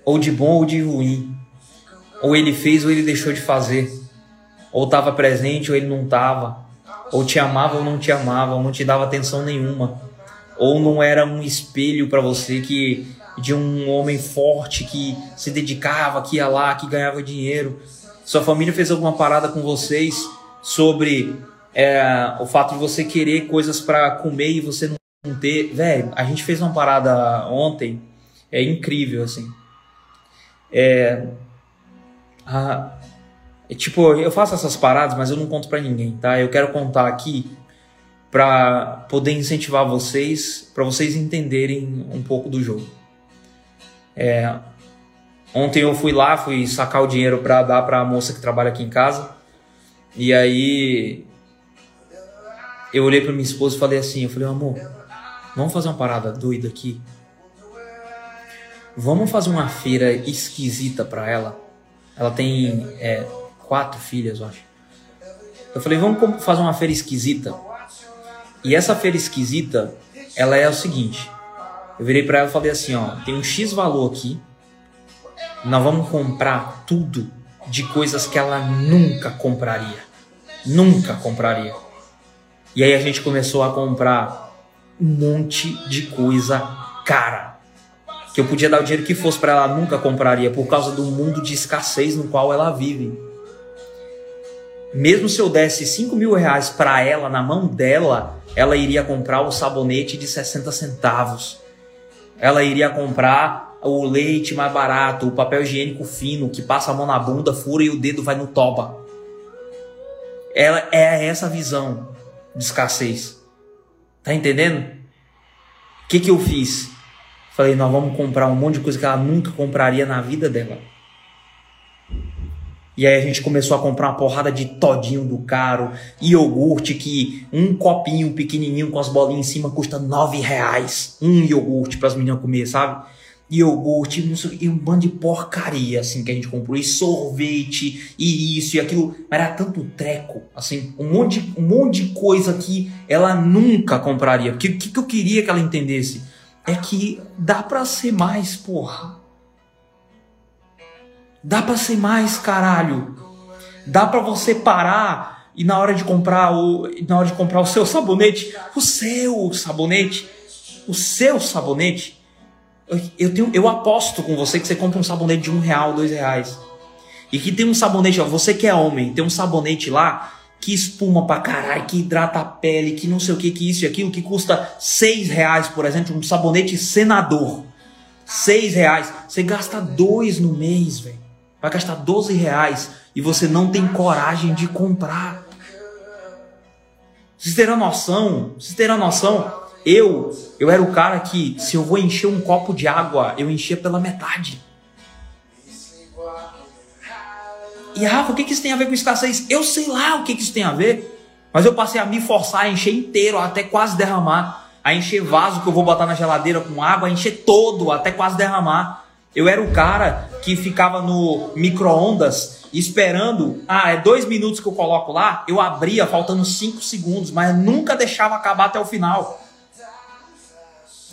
Ou de bom ou de ruim. Ou ele fez ou ele deixou de fazer. Ou estava presente ou ele não estava. Ou te amava ou não te amava. Ou não te dava atenção nenhuma. ou não era um espelho para você que de um homem forte que se dedicava, que ia lá, que ganhava dinheiro. Sua família fez alguma parada com vocês sobre é, o fato de você querer coisas para comer e você não ter. Velho, a gente fez uma parada ontem, é incrível assim. É, a, é, tipo, eu faço essas paradas, mas eu não conto para ninguém, tá? Eu quero contar aqui para poder incentivar vocês, para vocês entenderem um pouco do jogo. É, ontem eu fui lá, fui sacar o dinheiro para dar para a moça que trabalha aqui em casa. E aí eu olhei para minha esposa e falei assim, eu falei, amor, vamos fazer uma parada doida aqui. Vamos fazer uma feira esquisita para ela. Ela tem é, quatro filhas, eu acho. Eu falei, vamos fazer uma feira esquisita e essa feira esquisita, ela é o seguinte. Eu virei para ela e falei assim, ó, tem um X valor aqui. Nós vamos comprar tudo de coisas que ela nunca compraria. Nunca compraria. E aí a gente começou a comprar um monte de coisa cara. Que eu podia dar o dinheiro que fosse para ela, nunca compraria por causa do mundo de escassez no qual ela vive. Mesmo se eu desse 5 mil reais para ela na mão dela, ela iria comprar o sabonete de 60 centavos. Ela iria comprar o leite mais barato, o papel higiênico fino que passa a mão na bunda, fura e o dedo vai no toba. Ela é essa visão de escassez. Tá entendendo? O que, que eu fiz? Falei, nós vamos comprar um monte de coisa que ela nunca compraria na vida dela. E aí a gente começou a comprar uma porrada de todinho do caro, iogurte que um copinho pequenininho com as bolinhas em cima custa nove reais. Um iogurte para as meninas comer, sabe? Iogurte, e um bando de porcaria assim que a gente comprou, e sorvete, e isso e aquilo. Mas era tanto treco, assim, um monte de, um monte de coisa que ela nunca compraria. Porque o que, que eu queria que ela entendesse? É que dá para ser mais, porra. Dá para ser mais, caralho. Dá para você parar e na hora de comprar o na hora de comprar o seu sabonete, o seu sabonete, o seu sabonete, eu, tenho, eu aposto com você que você compra um sabonete de um real, dois reais. E que tem um sabonete, ó, você que é homem, tem um sabonete lá que espuma pra caralho, que hidrata a pele, que não sei o que, que isso e aquilo, que custa seis reais, por exemplo, um sabonete senador. Seis reais. Você gasta dois no mês, velho vai gastar 12 reais e você não tem coragem de comprar. Vocês terão noção? Vocês terão noção? Eu, eu era o cara que, se eu vou encher um copo de água, eu enchia pela metade. E Rafa, o que, que isso tem a ver com escassez? Eu sei lá o que, que isso tem a ver. Mas eu passei a me forçar a encher inteiro, até quase derramar. A encher vaso que eu vou botar na geladeira com água, a encher todo, até quase derramar. Eu era o cara que ficava no micro-ondas esperando. Ah, é dois minutos que eu coloco lá. Eu abria faltando cinco segundos, mas nunca deixava acabar até o final.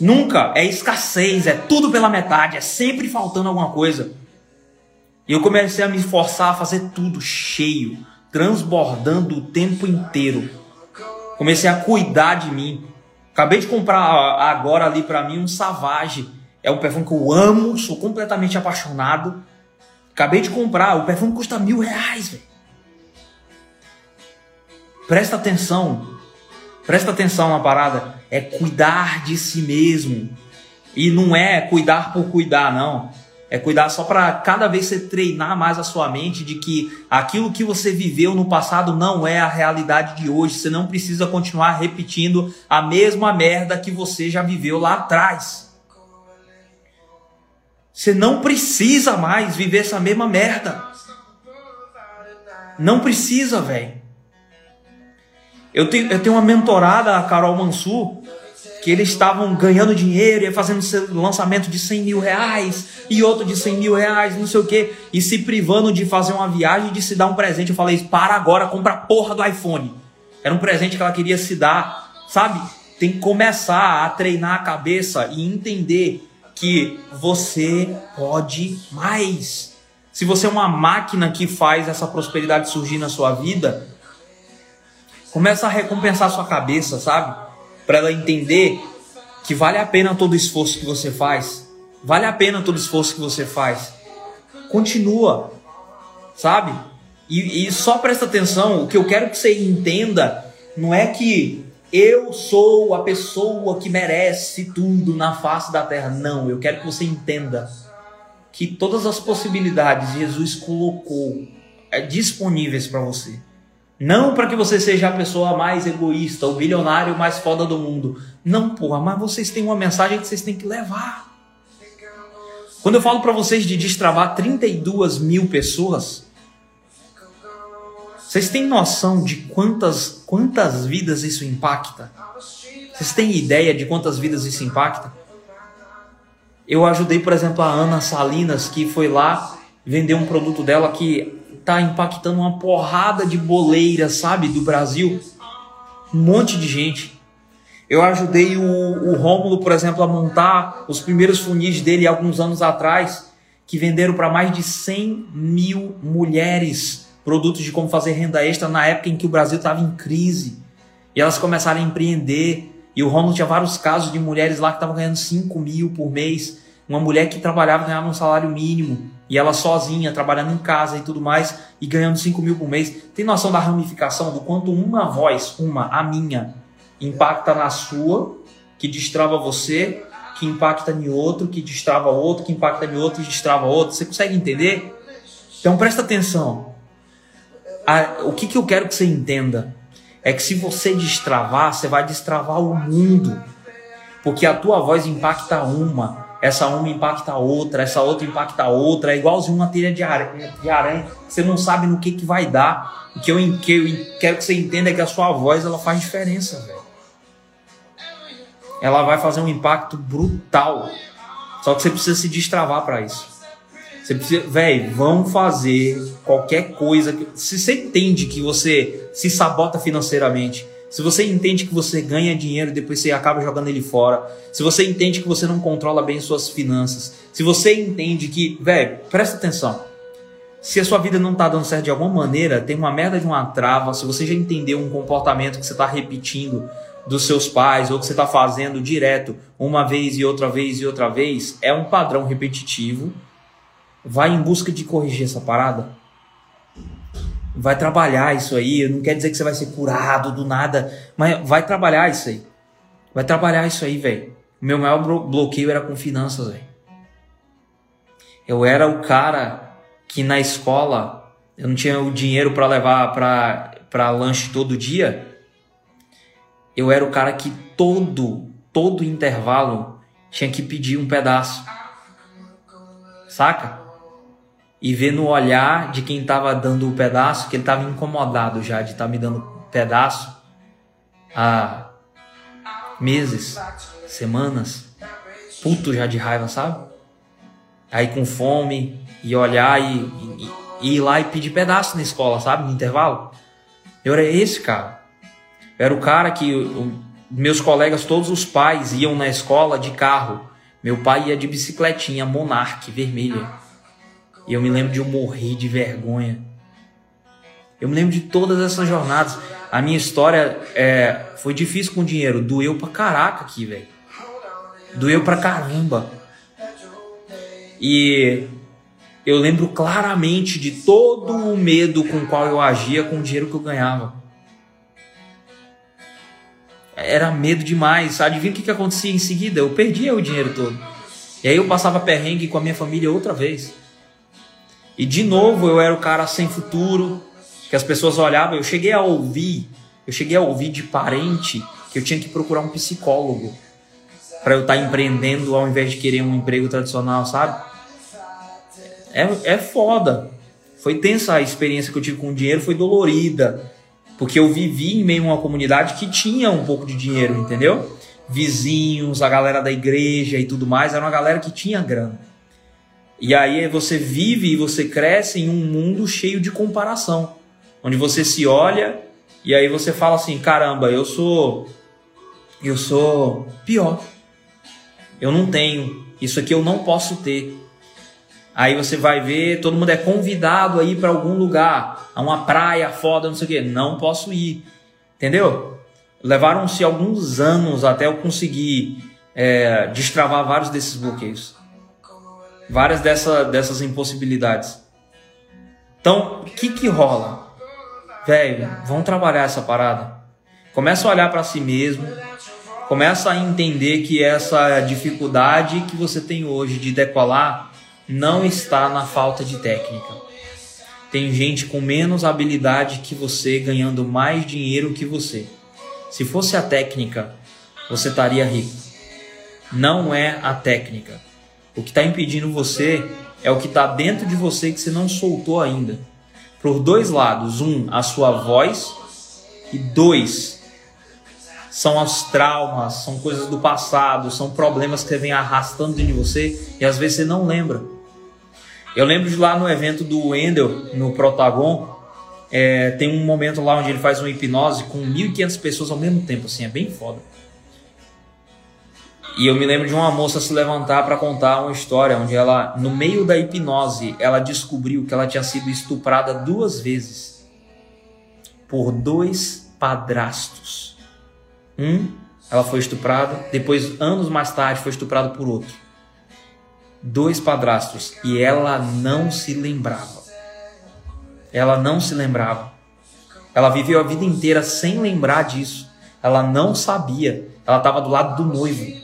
Nunca. É escassez, é tudo pela metade, é sempre faltando alguma coisa. E eu comecei a me forçar a fazer tudo cheio, transbordando o tempo inteiro. Comecei a cuidar de mim. Acabei de comprar agora ali para mim um Savage é um perfume que eu amo, sou completamente apaixonado. Acabei de comprar, o perfume custa mil reais, velho. Presta atenção, presta atenção na parada. É cuidar de si mesmo. E não é cuidar por cuidar, não. É cuidar só para cada vez você treinar mais a sua mente de que aquilo que você viveu no passado não é a realidade de hoje. Você não precisa continuar repetindo a mesma merda que você já viveu lá atrás. Você não precisa mais viver essa mesma merda. Não precisa, velho. Eu tenho, eu tenho uma mentorada, a Carol Mansur, que eles estavam ganhando dinheiro e fazendo lançamento de 100 mil reais e outro de 100 mil reais, não sei o que, e se privando de fazer uma viagem e de se dar um presente. Eu falei, para agora, compra a porra do iPhone. Era um presente que ela queria se dar, sabe? Tem que começar a treinar a cabeça e entender que você pode mais. Se você é uma máquina que faz essa prosperidade surgir na sua vida, começa a recompensar sua cabeça, sabe? Para ela entender que vale a pena todo o esforço que você faz. Vale a pena todo o esforço que você faz. Continua, sabe? E, e só presta atenção, o que eu quero que você entenda não é que eu sou a pessoa que merece tudo na face da terra. Não, eu quero que você entenda que todas as possibilidades Jesus colocou é, disponíveis para você. Não para que você seja a pessoa mais egoísta, o bilionário mais foda do mundo. Não, porra, mas vocês têm uma mensagem que vocês têm que levar. Quando eu falo para vocês de destravar 32 mil pessoas, vocês têm noção de quantas, quantas vidas isso impacta? Vocês têm ideia de quantas vidas isso impacta? Eu ajudei, por exemplo, a Ana Salinas, que foi lá vender um produto dela que tá impactando uma porrada de boleiras, sabe, do Brasil. Um monte de gente. Eu ajudei o, o Rômulo, por exemplo, a montar os primeiros funis dele alguns anos atrás, que venderam para mais de 100 mil mulheres produtos de como fazer renda extra na época em que o Brasil estava em crise. E elas começaram a empreender. E o Rômulo tinha vários casos de mulheres lá que estavam ganhando 5 mil por mês. Uma mulher que trabalhava ganhava um salário mínimo. E ela sozinha, trabalhando em casa e tudo mais, e ganhando 5 mil por mês. Tem noção da ramificação, do quanto uma voz, uma, a minha, impacta na sua, que destrava você, que impacta em outro, que destrava outro, que impacta em outro, que destrava outro. Você consegue entender? Então presta atenção. A, o que, que eu quero que você entenda é que se você destravar, você vai destravar o mundo. Porque a tua voz impacta uma, essa uma impacta a outra, essa outra impacta a outra, é igualzinho uma telha de aranha, de aranha, você não sabe no que, que vai dar. O que eu, que eu quero que você entenda é que a sua voz ela faz diferença, velho ela vai fazer um impacto brutal. Só que você precisa se destravar para isso. Você precisa, velho, vão fazer qualquer coisa. Que, se você entende que você se sabota financeiramente, se você entende que você ganha dinheiro e depois você acaba jogando ele fora, se você entende que você não controla bem suas finanças, se você entende que, velho, presta atenção. Se a sua vida não tá dando certo de alguma maneira, tem uma merda de uma trava, se você já entendeu um comportamento que você tá repetindo, dos seus pais ou que você está fazendo direto uma vez e outra vez e outra vez é um padrão repetitivo. Vai em busca de corrigir essa parada. Vai trabalhar isso aí. Não quer dizer que você vai ser curado do nada, mas vai trabalhar isso aí. Vai trabalhar isso aí, velho. Meu maior bloqueio era com finanças, velho. Eu era o cara que na escola eu não tinha o dinheiro para levar para lanche todo dia eu era o cara que todo, todo intervalo tinha que pedir um pedaço. Saca? E ver no olhar de quem tava dando o pedaço que ele tava incomodado já de estar tá me dando pedaço há meses, semanas, puto já de raiva, sabe? Aí com fome e olhar e, e, e ir lá e pedir pedaço na escola, sabe? No intervalo. Eu era esse cara era o cara que meus colegas, todos os pais, iam na escola de carro. Meu pai ia de bicicletinha Monarch vermelha. E eu me lembro de eu morrer de vergonha. Eu me lembro de todas essas jornadas. A minha história é, foi difícil com dinheiro. Doeu pra caraca aqui, velho. Doeu pra caramba. E eu lembro claramente de todo o medo com o qual eu agia com o dinheiro que eu ganhava era medo demais. Adivinha o que, que acontecia em seguida? Eu perdia o dinheiro todo. E aí eu passava perrengue com a minha família outra vez. E de novo eu era o cara sem futuro, que as pessoas olhavam. Eu cheguei a ouvir, eu cheguei a ouvir de parente que eu tinha que procurar um psicólogo para eu estar tá empreendendo ao invés de querer um emprego tradicional, sabe? É, é foda. Foi tensa a experiência que eu tive com o dinheiro, foi dolorida. Porque eu vivi em meio a uma comunidade que tinha um pouco de dinheiro, entendeu? Vizinhos, a galera da igreja e tudo mais, era uma galera que tinha grana. E aí você vive e você cresce em um mundo cheio de comparação, onde você se olha e aí você fala assim: caramba, eu sou. Eu sou pior. Eu não tenho. Isso aqui eu não posso ter. Aí você vai ver, todo mundo é convidado a ir para algum lugar, a uma praia foda, não sei o quê. Não posso ir. Entendeu? Levaram-se alguns anos até eu conseguir é, destravar vários desses bloqueios, várias dessa, dessas impossibilidades. Então, o que que rola? Velho, vamos trabalhar essa parada. Começa a olhar para si mesmo, começa a entender que essa dificuldade que você tem hoje de decolar não está na falta de técnica. Tem gente com menos habilidade que você ganhando mais dinheiro que você. Se fosse a técnica, você estaria rico. Não é a técnica. O que está impedindo você é o que está dentro de você que você não soltou ainda. Por dois lados: um, a sua voz, e dois, são os traumas, são coisas do passado, são problemas que você vem arrastando dentro de você e às vezes você não lembra. Eu lembro de lá no evento do Wendel, no Protagon, é, tem um momento lá onde ele faz uma hipnose com 1.500 pessoas ao mesmo tempo, assim, é bem foda. E eu me lembro de uma moça se levantar para contar uma história onde ela, no meio da hipnose, ela descobriu que ela tinha sido estuprada duas vezes por dois padrastos. Um, ela foi estuprada, depois, anos mais tarde, foi estuprada por outro dois padrastos e ela não se lembrava. Ela não se lembrava. Ela viveu a vida inteira sem lembrar disso. Ela não sabia. Ela estava do lado do noivo.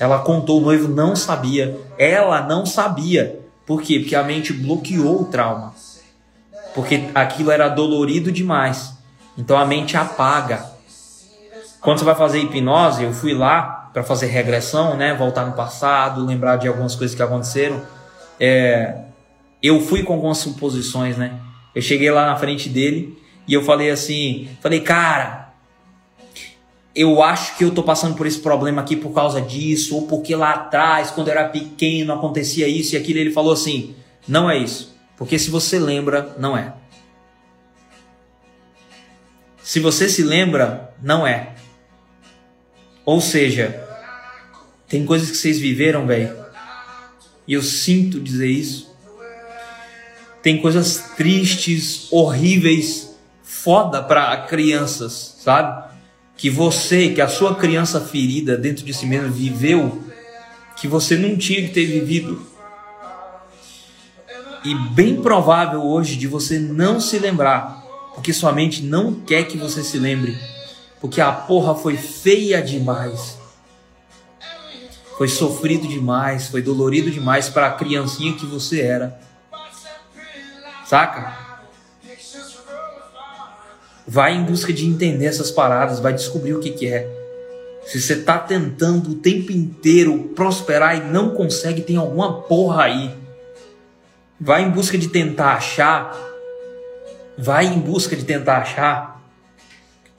Ela contou, o noivo não sabia. Ela não sabia. Por quê? Porque a mente bloqueou o trauma. Porque aquilo era dolorido demais. Então a mente apaga. Quando você vai fazer hipnose, eu fui lá para fazer regressão, né? Voltar no passado, lembrar de algumas coisas que aconteceram. É, eu fui com algumas suposições, né? Eu cheguei lá na frente dele e eu falei assim, falei, cara, eu acho que eu tô passando por esse problema aqui por causa disso, ou porque lá atrás, quando eu era pequeno, acontecia isso e aquilo. Ele falou assim, não é isso, porque se você lembra, não é. Se você se lembra, não é. Ou seja, tem coisas que vocês viveram, velho. E eu sinto dizer isso. Tem coisas tristes, horríveis, foda para crianças, sabe? Que você, que a sua criança ferida dentro de si mesmo viveu, que você não tinha que ter vivido. E bem provável hoje de você não se lembrar, porque sua mente não quer que você se lembre porque a porra foi feia demais. Foi sofrido demais, foi dolorido demais para a criancinha que você era. Saca? Vai em busca de entender essas paradas, vai descobrir o que, que é. Se você tá tentando o tempo inteiro prosperar e não consegue, tem alguma porra aí. Vai em busca de tentar achar. Vai em busca de tentar achar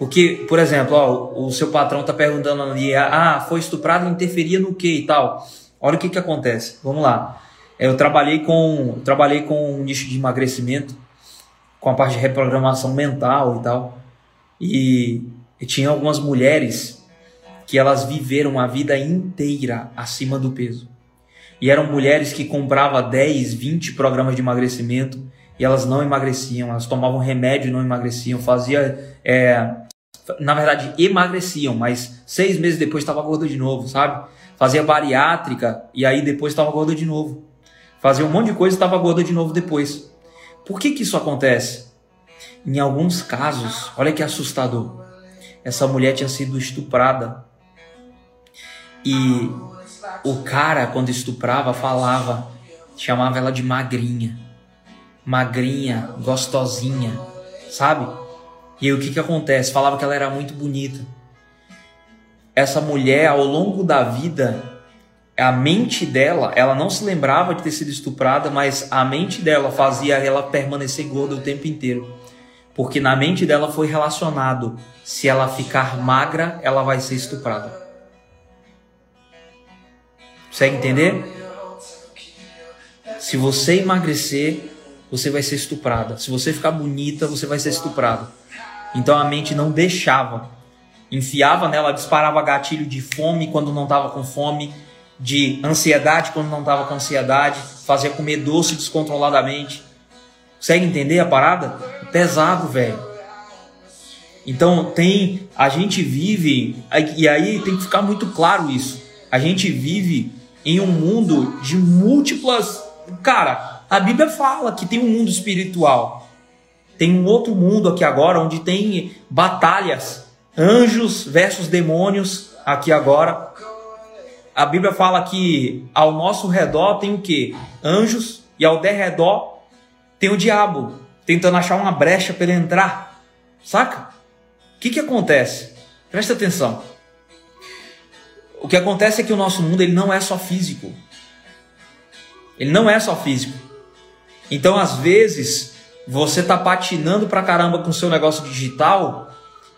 porque, por exemplo, ó, o seu patrão está perguntando ali, ah, foi estuprado, interferia no que e tal. Olha o que, que acontece. Vamos lá. Eu trabalhei com, trabalhei com um nicho de emagrecimento, com a parte de reprogramação mental e tal. E, e tinha algumas mulheres que elas viveram a vida inteira acima do peso. E eram mulheres que compravam 10, 20 programas de emagrecimento e elas não emagreciam, elas tomavam remédio e não emagreciam, fazia é, na verdade, emagreciam, mas seis meses depois estava gordo de novo, sabe? Fazia bariátrica e aí depois estava gordo de novo. Fazia um monte de coisa e estava gordo de novo depois. Por que, que isso acontece? Em alguns casos, olha que assustador. Essa mulher tinha sido estuprada. E o cara, quando estuprava, falava, chamava ela de magrinha. Magrinha, gostosinha, sabe? E aí, o que, que acontece? Falava que ela era muito bonita. Essa mulher, ao longo da vida, a mente dela, ela não se lembrava de ter sido estuprada, mas a mente dela fazia ela permanecer gorda o tempo inteiro. Porque na mente dela foi relacionado: se ela ficar magra, ela vai ser estuprada. Consegue entender? Se você emagrecer, você vai ser estuprada. Se você ficar bonita, você vai ser estuprada. Então a mente não deixava. Enfiava nela, disparava gatilho de fome quando não estava com fome, de ansiedade quando não estava com ansiedade, fazia comer doce descontroladamente. Consegue entender a parada? Pesado, velho. Então tem, a gente vive e aí tem que ficar muito claro isso. A gente vive em um mundo de múltiplas. Cara, a Bíblia fala que tem um mundo espiritual. Tem um outro mundo aqui agora onde tem batalhas, anjos versus demônios aqui agora. A Bíblia fala que ao nosso redor tem o que? Anjos e ao derredor tem o diabo tentando achar uma brecha para ele entrar. Saca? O que, que acontece? Presta atenção. O que acontece é que o nosso mundo ele não é só físico. Ele não é só físico. Então, às vezes, você tá patinando pra caramba com o seu negócio digital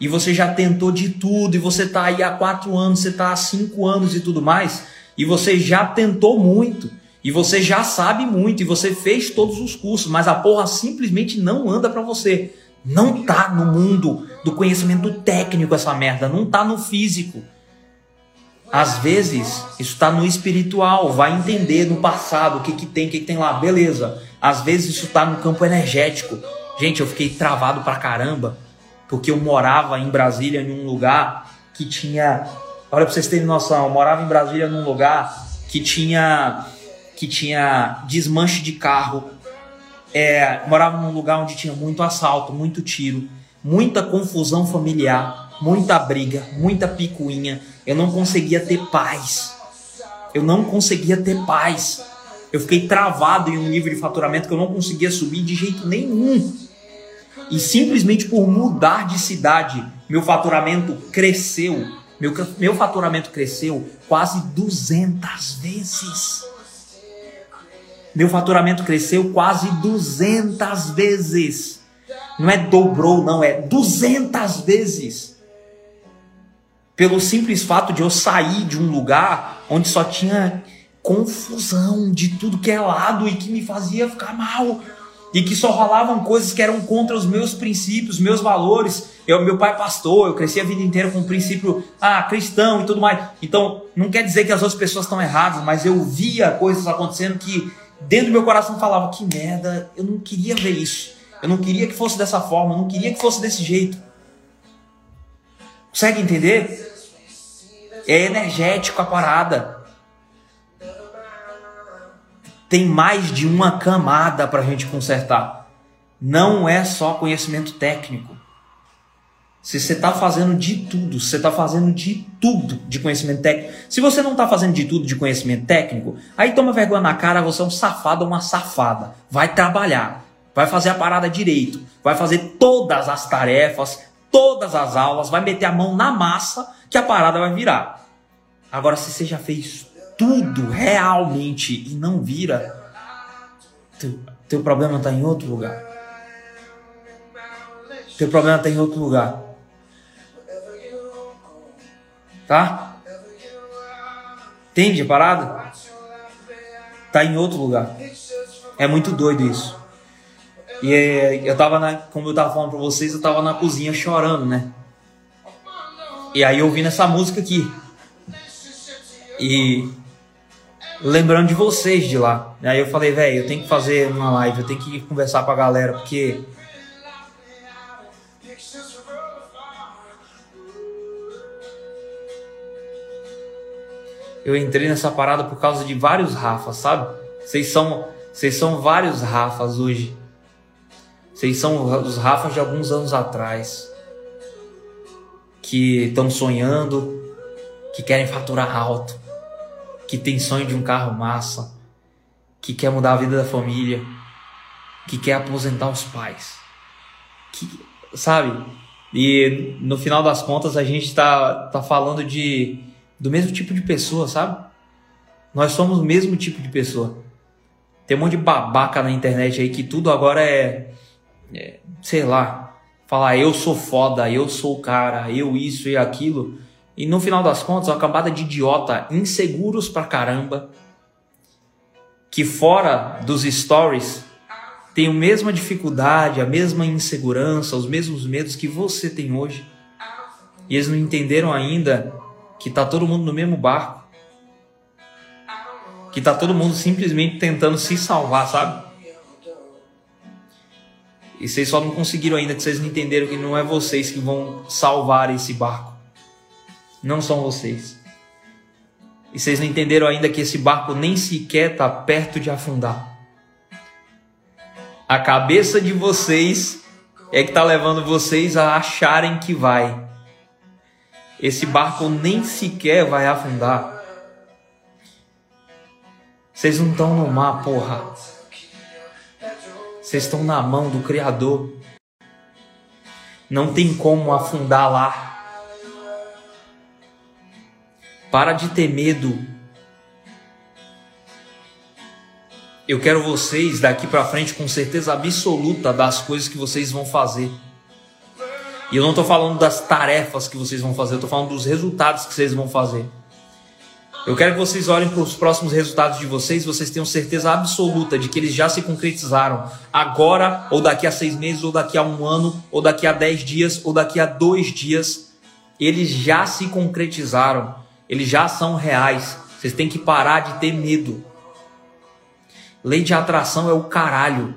e você já tentou de tudo e você tá aí há quatro anos, você tá há cinco anos e tudo mais e você já tentou muito e você já sabe muito e você fez todos os cursos, mas a porra simplesmente não anda para você. Não tá no mundo do conhecimento técnico essa merda, não tá no físico. Às vezes, isso está no espiritual, vai entender no passado o que, que tem, o que, que tem lá, beleza. Às vezes isso está no campo energético. Gente, eu fiquei travado pra caramba, porque eu morava em Brasília, em um lugar que tinha. Olha pra vocês terem noção, eu morava em Brasília num lugar que tinha. que tinha desmanche de carro. É, morava num lugar onde tinha muito assalto, muito tiro, muita confusão familiar, muita briga, muita picuinha eu não conseguia ter paz. Eu não conseguia ter paz. Eu fiquei travado em um nível de faturamento que eu não conseguia subir de jeito nenhum. E simplesmente por mudar de cidade, meu faturamento cresceu. Meu, meu faturamento cresceu quase 200 vezes. Meu faturamento cresceu quase 200 vezes. Não é dobrou, não, é 200 vezes pelo simples fato de eu sair de um lugar onde só tinha confusão de tudo que é lado e que me fazia ficar mal e que só rolavam coisas que eram contra os meus princípios, meus valores. Eu, meu pai é pastor, eu cresci a vida inteira com o princípio ah, cristão e tudo mais. Então, não quer dizer que as outras pessoas estão erradas, mas eu via coisas acontecendo que dentro do meu coração falava que merda, eu não queria ver isso. Eu não queria que fosse dessa forma, eu não queria que fosse desse jeito. Consegue entender? É energético a parada. Tem mais de uma camada para a gente consertar. Não é só conhecimento técnico. Se você está fazendo de tudo, se você está fazendo de tudo de conhecimento técnico. Se você não está fazendo de tudo de conhecimento técnico, aí toma vergonha na cara, você é um safado ou uma safada. Vai trabalhar, vai fazer a parada direito, vai fazer todas as tarefas, todas as aulas, vai meter a mão na massa que a parada vai virar. Agora, se você já fez tudo realmente e não vira, teu, teu problema está em outro lugar. Teu problema está em outro lugar. Tá? Entende a parada? Tá em outro lugar. É muito doido isso. E é, eu tava na, como eu tava falando pra vocês, eu tava na cozinha chorando, né? E aí ouvindo essa música aqui. E lembrando de vocês de lá. Aí eu falei, velho, eu tenho que fazer uma live, eu tenho que conversar com a galera, porque. Eu entrei nessa parada por causa de vários Rafas, sabe? Vocês são, vocês são vários Rafas hoje. Vocês são os Rafas de alguns anos atrás. Que estão sonhando, que querem faturar alto que tem sonho de um carro massa, que quer mudar a vida da família, que quer aposentar os pais. Que, sabe? E no final das contas a gente tá, tá falando de do mesmo tipo de pessoa, sabe? Nós somos o mesmo tipo de pessoa. Tem um monte de babaca na internet aí que tudo agora é, é sei lá, falar eu sou foda, eu sou o cara, eu isso e aquilo. E no final das contas, uma cambada de idiota inseguros pra caramba, que fora dos stories tem a mesma dificuldade, a mesma insegurança, os mesmos medos que você tem hoje. E eles não entenderam ainda que tá todo mundo no mesmo barco. Que tá todo mundo simplesmente tentando se salvar, sabe? E vocês só não conseguiram ainda, que vocês não entenderam que não é vocês que vão salvar esse barco não são vocês. E vocês não entenderam ainda que esse barco nem sequer está perto de afundar. A cabeça de vocês é que está levando vocês a acharem que vai. Esse barco nem sequer vai afundar. Vocês não estão no mar, porra. Vocês estão na mão do Criador. Não tem como afundar lá. Para de ter medo. Eu quero vocês daqui para frente com certeza absoluta das coisas que vocês vão fazer. E eu não estou falando das tarefas que vocês vão fazer, eu estou falando dos resultados que vocês vão fazer. Eu quero que vocês olhem para os próximos resultados de vocês, vocês tenham certeza absoluta de que eles já se concretizaram agora, ou daqui a seis meses, ou daqui a um ano, ou daqui a dez dias, ou daqui a dois dias. Eles já se concretizaram eles já são reais. Vocês têm que parar de ter medo. Lei de atração é o caralho.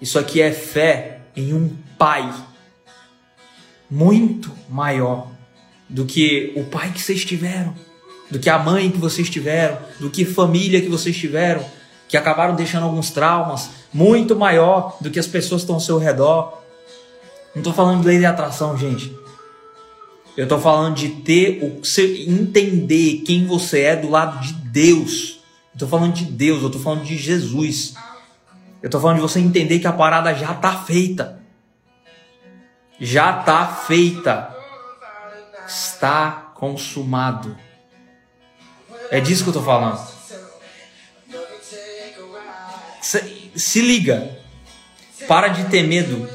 Isso aqui é fé em um pai muito maior do que o pai que vocês tiveram, do que a mãe que vocês tiveram, do que família que vocês tiveram, que acabaram deixando alguns traumas, muito maior do que as pessoas que estão ao seu redor. Não estou falando de lei de atração, gente. Eu estou falando de ter o entender quem você é do lado de Deus. Eu tô falando de Deus, eu estou falando de Jesus. Eu estou falando de você entender que a parada já está feita. Já está feita. Está consumado. É disso que eu estou falando. Se, se liga. Para de ter medo.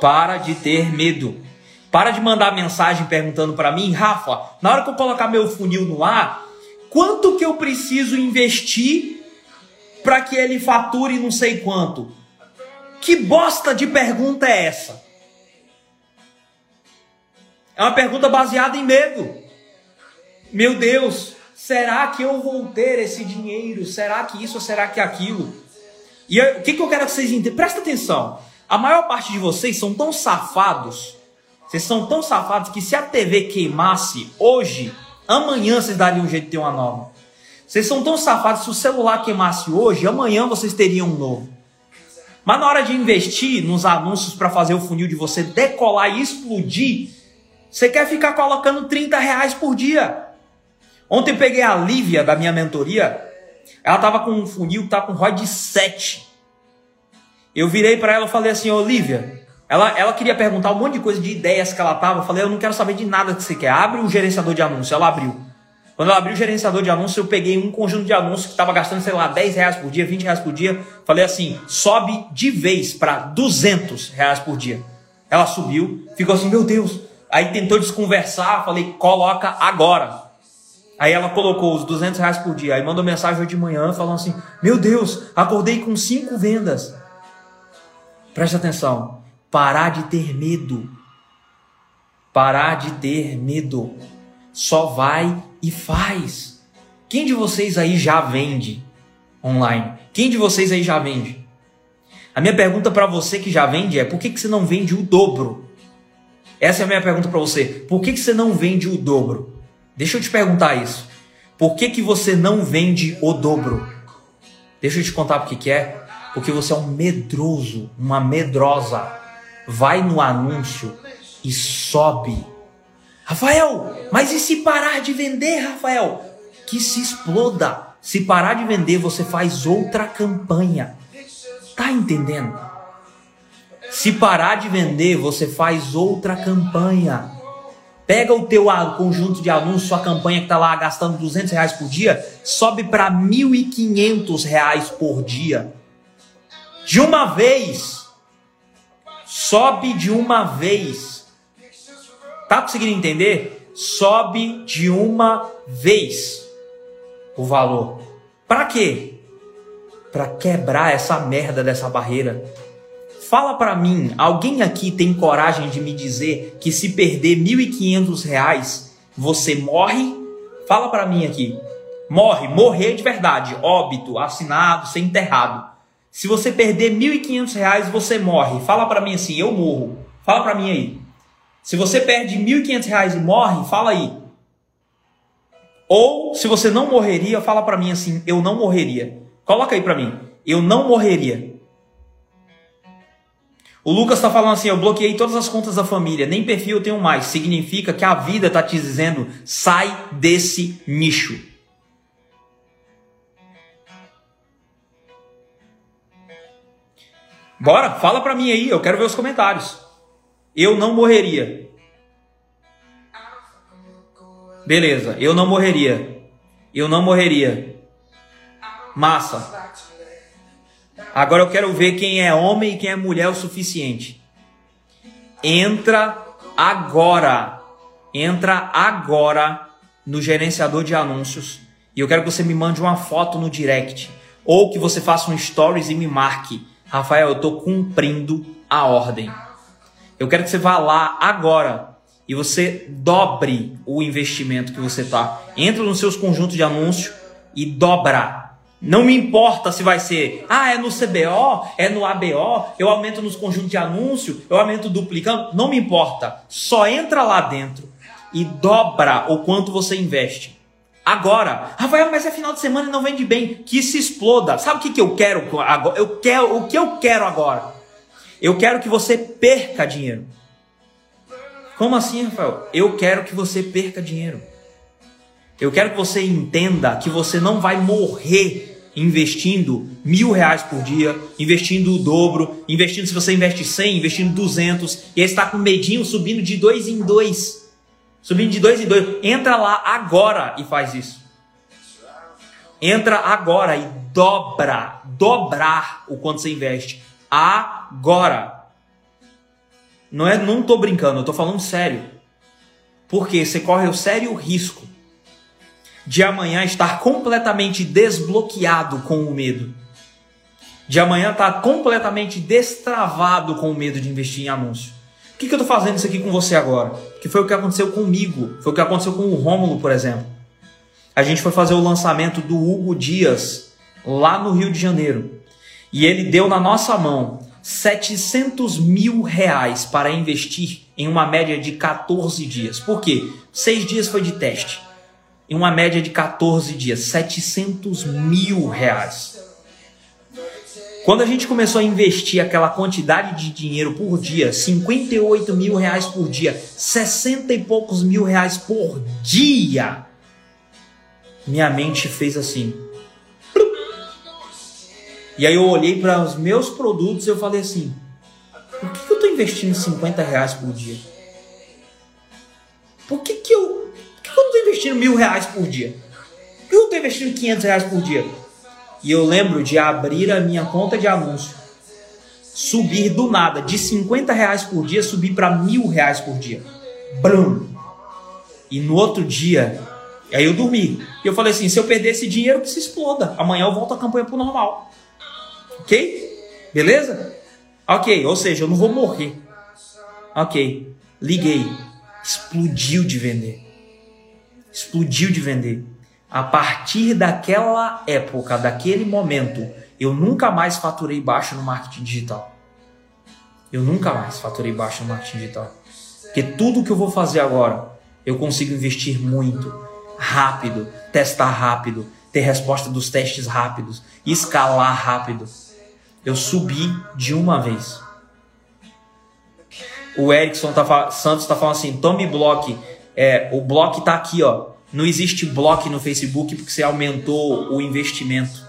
Para de ter medo. Para de mandar mensagem perguntando para mim, Rafa, na hora que eu colocar meu funil no ar, quanto que eu preciso investir para que ele fature não sei quanto? Que bosta de pergunta é essa? É uma pergunta baseada em medo. Meu Deus, será que eu vou ter esse dinheiro? Será que isso será que aquilo? E o que, que eu quero que vocês entendam? Presta atenção. A maior parte de vocês são tão safados vocês são tão safados que se a TV queimasse hoje, amanhã vocês dariam um jeito de ter uma nova. Vocês são tão safados, se o celular queimasse hoje, amanhã vocês teriam um novo. Mas na hora de investir nos anúncios para fazer o funil de você decolar e explodir, você quer ficar colocando 30 reais por dia. Ontem peguei a Lívia da minha mentoria, ela tava com um funil que tá com ROI de 7. Eu virei para ela e falei assim, Olivia, ela, ela queria perguntar um monte de coisa de ideias que ela tava. Eu falei, eu não quero saber de nada que você quer. Abre o gerenciador de anúncio. Ela abriu. Quando ela abriu o gerenciador de anúncio, eu peguei um conjunto de anúncios que estava gastando, sei lá, 10 reais por dia, 20 reais por dia. Falei assim, sobe de vez para 200 reais por dia. Ela subiu, ficou assim, meu Deus. Aí tentou desconversar, falei, coloca agora. Aí ela colocou os 200 reais por dia. Aí mandou mensagem hoje de manhã falando assim, meu Deus, acordei com cinco vendas. Preste atenção parar de ter medo. Parar de ter medo. Só vai e faz. Quem de vocês aí já vende online? Quem de vocês aí já vende? A minha pergunta para você que já vende é: por que, que você não vende o dobro? Essa é a minha pergunta para você. Por que, que você não vende o dobro? Deixa eu te perguntar isso. Por que, que você não vende o dobro? Deixa eu te contar por que, que é. Porque você é um medroso, uma medrosa vai no anúncio e sobe. Rafael, mas e se parar de vender, Rafael? Que se exploda. Se parar de vender, você faz outra campanha. Tá entendendo? Se parar de vender, você faz outra campanha. Pega o teu conjunto de anúncios, sua campanha que está lá gastando 200 reais por dia, sobe para 1.500 reais por dia. De uma vez sobe de uma vez. Tá conseguindo entender? Sobe de uma vez o valor. Para quê? Para quebrar essa merda dessa barreira. Fala para mim, alguém aqui tem coragem de me dizer que se perder 1.500 reais, você morre? Fala para mim aqui. Morre, morrer de verdade, óbito, assinado, ser enterrado. Se você perder R$ 1.500, você morre. Fala para mim assim, eu morro. Fala para mim aí. Se você perde R$ 1.500 e morre, fala aí. Ou se você não morreria, fala para mim assim, eu não morreria. Coloca aí para mim, eu não morreria. O Lucas está falando assim: eu bloqueei todas as contas da família, nem perfil eu tenho mais. Significa que a vida está te dizendo: sai desse nicho. Bora, fala para mim aí, eu quero ver os comentários. Eu não morreria. Beleza, eu não morreria. Eu não morreria. Massa. Agora eu quero ver quem é homem e quem é mulher o suficiente. Entra agora. Entra agora no gerenciador de anúncios. E eu quero que você me mande uma foto no direct. Ou que você faça um stories e me marque. Rafael, eu estou cumprindo a ordem. Eu quero que você vá lá agora e você dobre o investimento que você tá. Entra nos seus conjuntos de anúncios e dobra não me importa se vai ser, ah, é no CBO, é no ABO, eu aumento nos conjuntos de anúncio, eu aumento duplicando. Não me importa. Só entra lá dentro e dobra o quanto você investe. Agora, Rafael, mas é final de semana e não vende bem. Que se exploda. Sabe o que, que eu quero agora? Eu quero o que eu quero agora. Eu quero que você perca dinheiro. Como assim, Rafael? Eu quero que você perca dinheiro. Eu quero que você entenda que você não vai morrer investindo mil reais por dia, investindo o dobro, investindo se você investe 100, investindo 200, e aí está com medinho subindo de dois em dois. Subindo de dois em dois. Entra lá agora e faz isso. Entra agora e dobra, dobrar o quanto você investe. Agora. Não é, não tô brincando, eu tô falando sério. Porque você corre o sério risco de amanhã estar completamente desbloqueado com o medo. De amanhã estar completamente destravado com o medo de investir em anúncio. Por que, que eu estou fazendo isso aqui com você agora? Que foi o que aconteceu comigo, foi o que aconteceu com o Rômulo, por exemplo. A gente foi fazer o lançamento do Hugo Dias lá no Rio de Janeiro. E ele deu na nossa mão 700 mil reais para investir em uma média de 14 dias. Por quê? Seis dias foi de teste em uma média de 14 dias, 700 mil reais. Quando a gente começou a investir aquela quantidade de dinheiro por dia, 58 mil reais por dia, 60 e poucos mil reais por dia, minha mente fez assim. E aí eu olhei para os meus produtos e eu falei assim: por que, que eu estou investindo 50 reais por dia? Por que, que eu investindo mil reais por dia? Por que eu estou investindo 500 reais por dia? E eu lembro de abrir a minha conta de anúncio, subir do nada, de 50 reais por dia, subir para mil reais por dia. Brum! E no outro dia, aí eu dormi. E eu falei assim: se eu perder esse dinheiro, que se exploda. Amanhã eu volto a campanha pro normal. Ok? Beleza? Ok, ou seja, eu não vou morrer. Ok, liguei. Explodiu de vender explodiu de vender. A partir daquela época, daquele momento, eu nunca mais faturei baixo no marketing digital. Eu nunca mais faturei baixo no marketing digital. Porque tudo que eu vou fazer agora, eu consigo investir muito, rápido, testar rápido, ter resposta dos testes rápidos, escalar rápido. Eu subi de uma vez. O Erickson tá, Santos está falando assim: tome bloco é, o bloco está aqui, ó. Não existe bloco no Facebook porque você aumentou o investimento.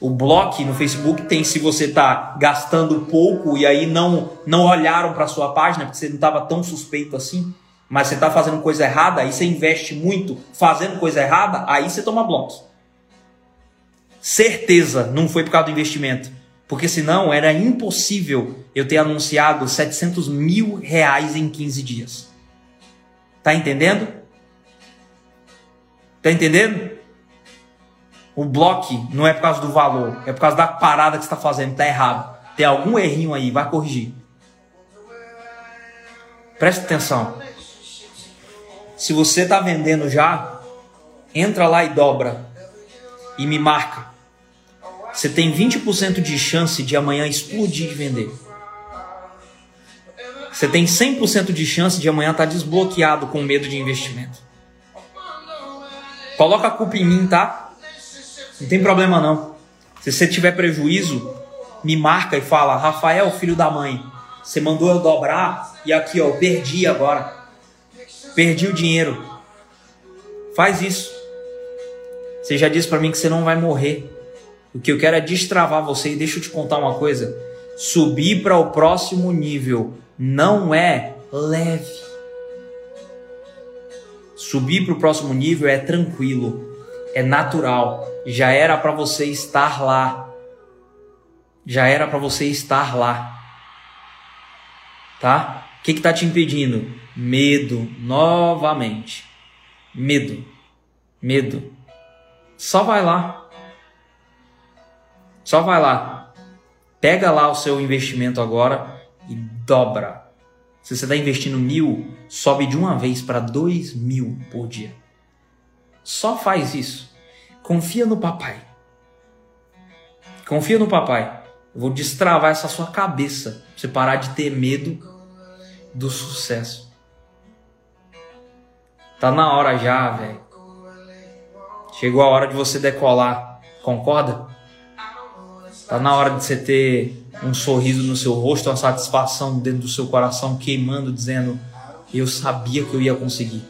O bloco no Facebook tem se você está gastando pouco e aí não não olharam para sua página porque você não estava tão suspeito assim, mas você está fazendo coisa errada, aí você investe muito fazendo coisa errada, aí você toma bloco. Certeza, não foi por causa do investimento. Porque senão era impossível eu ter anunciado 700 mil reais em 15 dias. Tá entendendo? Tá entendendo? O bloco não é por causa do valor, é por causa da parada que você está fazendo, tá errado. Tem algum errinho aí, vai corrigir. Presta atenção. Se você está vendendo já, entra lá e dobra e me marca. Você tem 20% de chance de amanhã explodir de vender. Você tem 100% de chance de amanhã estar tá desbloqueado com medo de investimento. Coloca a culpa em mim, tá? Não tem problema não. Se você tiver prejuízo, me marca e fala: Rafael, filho da mãe, você mandou eu dobrar e aqui, ó, eu perdi agora. Perdi o dinheiro. Faz isso. Você já disse para mim que você não vai morrer. O que eu quero é destravar você e deixa eu te contar uma coisa. Subir para o próximo nível não é leve. Subir para o próximo nível é tranquilo, é natural. Já era para você estar lá. Já era para você estar lá. Tá? O que está te impedindo? Medo, novamente. Medo. Medo. Só vai lá. Só vai lá. Pega lá o seu investimento agora e dobra. Se você está investindo mil, sobe de uma vez para dois mil por dia. Só faz isso. Confia no papai. Confia no papai. Eu vou destravar essa sua cabeça. Pra você parar de ter medo do sucesso. Tá na hora já, velho. Chegou a hora de você decolar. Concorda? Tá na hora de você ter um sorriso no seu rosto, uma satisfação dentro do seu coração queimando, dizendo: Eu sabia que eu ia conseguir.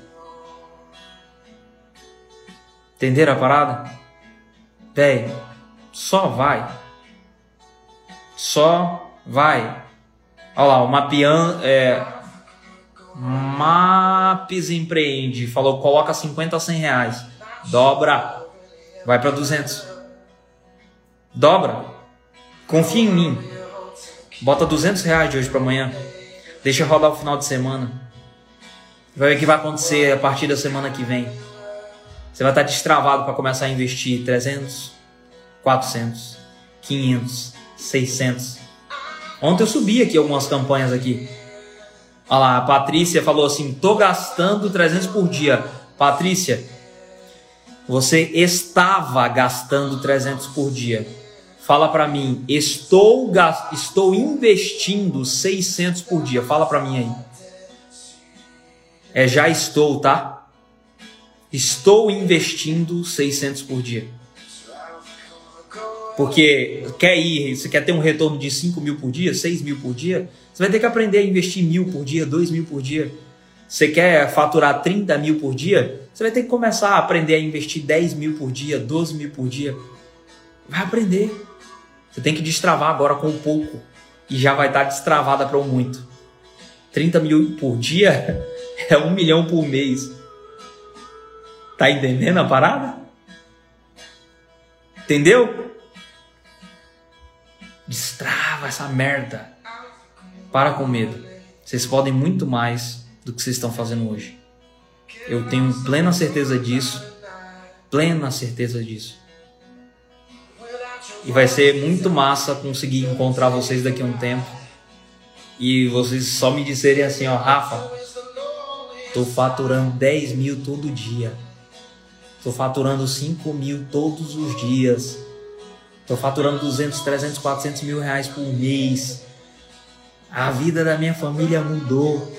Entenderam a parada? Véi, só vai. Só vai. Olha lá, o Mapian, é, Maps Empreende falou: coloca 50 a 100 reais. Dobra. Vai para 200. Dobra. Confia em mim. Bota 200 reais de hoje para amanhã. Deixa rodar o final de semana. Vai ver o que vai acontecer a partir da semana que vem. Você vai estar destravado para começar a investir 300, 400, 500, 600. Ontem eu subi aqui algumas campanhas aqui. Olha lá, a Patrícia falou assim: tô gastando 300 por dia. Patrícia, você estava gastando 300 por dia. Fala para mim, estou estou investindo 600 por dia. Fala para mim aí. É já estou, tá? Estou investindo 600 por dia. Porque quer ir, você quer ter um retorno de 5 mil por dia, 6 mil por dia, você vai ter que aprender a investir mil por dia, 2 mil por dia. Você quer faturar 30 mil por dia, você vai ter que começar a aprender a investir 10 mil por dia, 12 mil por dia. Vai aprender. Você tem que destravar agora com o pouco. E já vai estar destravada para o muito. 30 mil por dia (laughs) é um milhão por mês. Tá entendendo a parada? Entendeu? Destrava essa merda. Para com medo. Vocês podem muito mais do que vocês estão fazendo hoje. Eu tenho plena certeza disso. Plena certeza disso. E vai ser muito massa conseguir encontrar vocês daqui a um tempo. E vocês só me dizerem assim, ó, Rafa, tô faturando 10 mil todo dia. Tô faturando 5 mil todos os dias. Tô faturando 200, 300, 400 mil reais por mês. A vida da minha família mudou.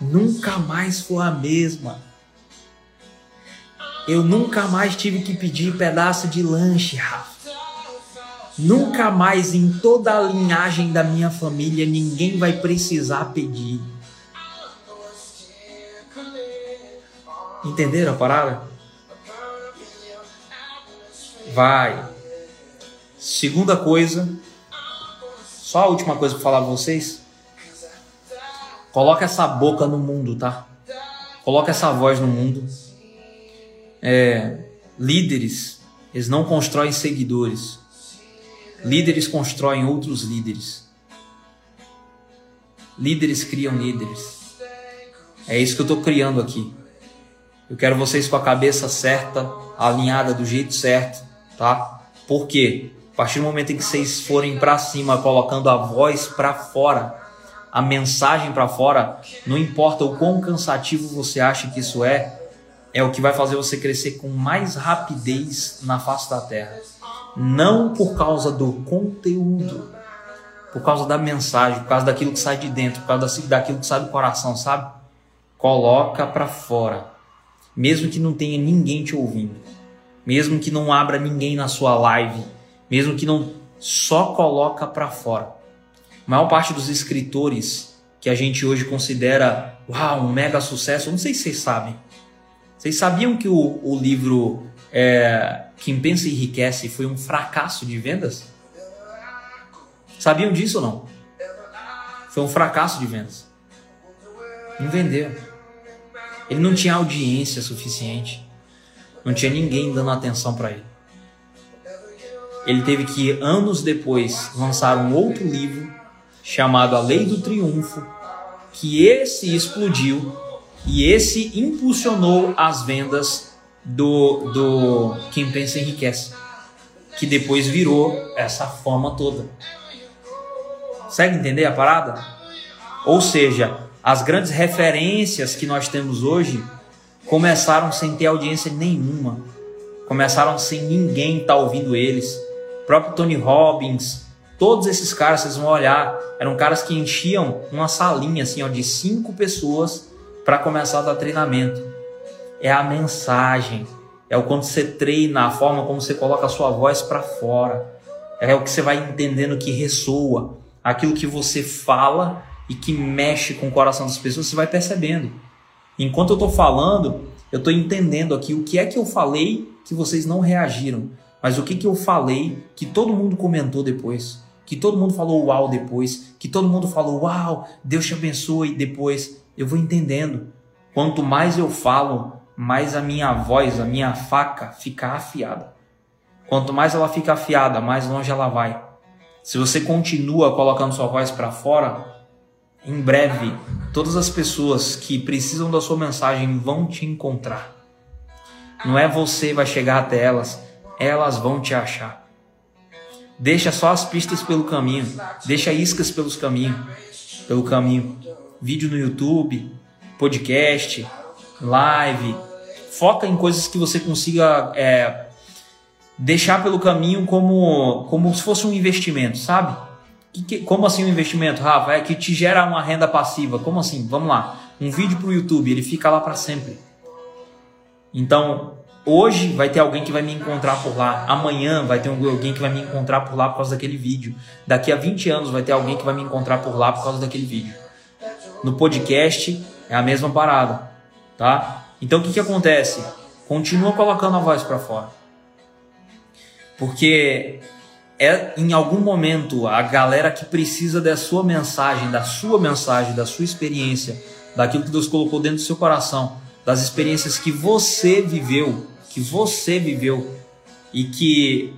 Nunca mais foi a mesma. Eu nunca mais tive que pedir pedaço de lanche, Rafa. Nunca mais em toda a linhagem da minha família ninguém vai precisar pedir. Entenderam a parada? Vai. Segunda coisa, só a última coisa para falar para vocês. Coloca essa boca no mundo, tá? Coloca essa voz no mundo. É, líderes, eles não constroem seguidores. Líderes constroem outros líderes. Líderes criam líderes. É isso que eu estou criando aqui. Eu quero vocês com a cabeça certa, alinhada do jeito certo, tá? Por quê? A partir do momento em que vocês forem para cima, colocando a voz para fora, a mensagem para fora, não importa o quão cansativo você acha que isso é, é o que vai fazer você crescer com mais rapidez na face da terra. Não por causa do conteúdo, por causa da mensagem, por causa daquilo que sai de dentro, por causa daquilo que sai do coração, sabe? Coloca para fora. Mesmo que não tenha ninguém te ouvindo, mesmo que não abra ninguém na sua live, mesmo que não só coloca para fora. A maior parte dos escritores que a gente hoje considera uau, um mega sucesso, não sei se vocês sabem. Vocês sabiam que o, o livro é, Quem Pensa Enriquece foi um fracasso de vendas? Sabiam disso ou não? Foi um fracasso de vendas. Não vendeu. Ele não tinha audiência suficiente. Não tinha ninguém dando atenção para ele. Ele teve que, anos depois, lançar um outro livro chamado A Lei do Triunfo, que esse explodiu e esse impulsionou as vendas do, do Quem Pensa Enriquece, que depois virou essa forma toda. Consegue entender a parada? Ou seja, as grandes referências que nós temos hoje começaram sem ter audiência nenhuma, começaram sem ninguém estar tá ouvindo eles. O próprio Tony Robbins, todos esses caras, vocês vão olhar, eram caras que enchiam uma salinha assim, ó, de cinco pessoas para começar a dar treinamento. É a mensagem, é o quando você treina, a forma como você coloca a sua voz para fora, é o que você vai entendendo que ressoa, aquilo que você fala e que mexe com o coração das pessoas, você vai percebendo. Enquanto eu estou falando, eu estou entendendo aqui o que é que eu falei que vocês não reagiram, mas o que, que eu falei que todo mundo comentou depois, que todo mundo falou uau depois, que todo mundo falou uau, Deus te abençoe depois. Eu vou entendendo. Quanto mais eu falo, mais a minha voz, a minha faca fica afiada. Quanto mais ela fica afiada, mais longe ela vai. Se você continua colocando sua voz para fora, em breve, todas as pessoas que precisam da sua mensagem vão te encontrar. Não é você vai chegar até elas, elas vão te achar. Deixa só as pistas pelo caminho, deixa iscas pelos caminhos, pelo caminho. Vídeo no YouTube, podcast, live. Foca em coisas que você consiga é, deixar pelo caminho como, como se fosse um investimento, sabe? Que, como assim um investimento, Rafa? É que te gera uma renda passiva. Como assim? Vamos lá. Um vídeo para o YouTube, ele fica lá para sempre. Então, hoje vai ter alguém que vai me encontrar por lá. Amanhã vai ter alguém que vai me encontrar por lá por causa daquele vídeo. Daqui a 20 anos vai ter alguém que vai me encontrar por lá por causa daquele vídeo. No podcast é a mesma parada, tá? Então o que, que acontece? Continua colocando a voz para fora. Porque é em algum momento a galera que precisa da sua mensagem, da sua mensagem, da sua experiência, daquilo que Deus colocou dentro do seu coração, das experiências que você viveu, que você viveu e que,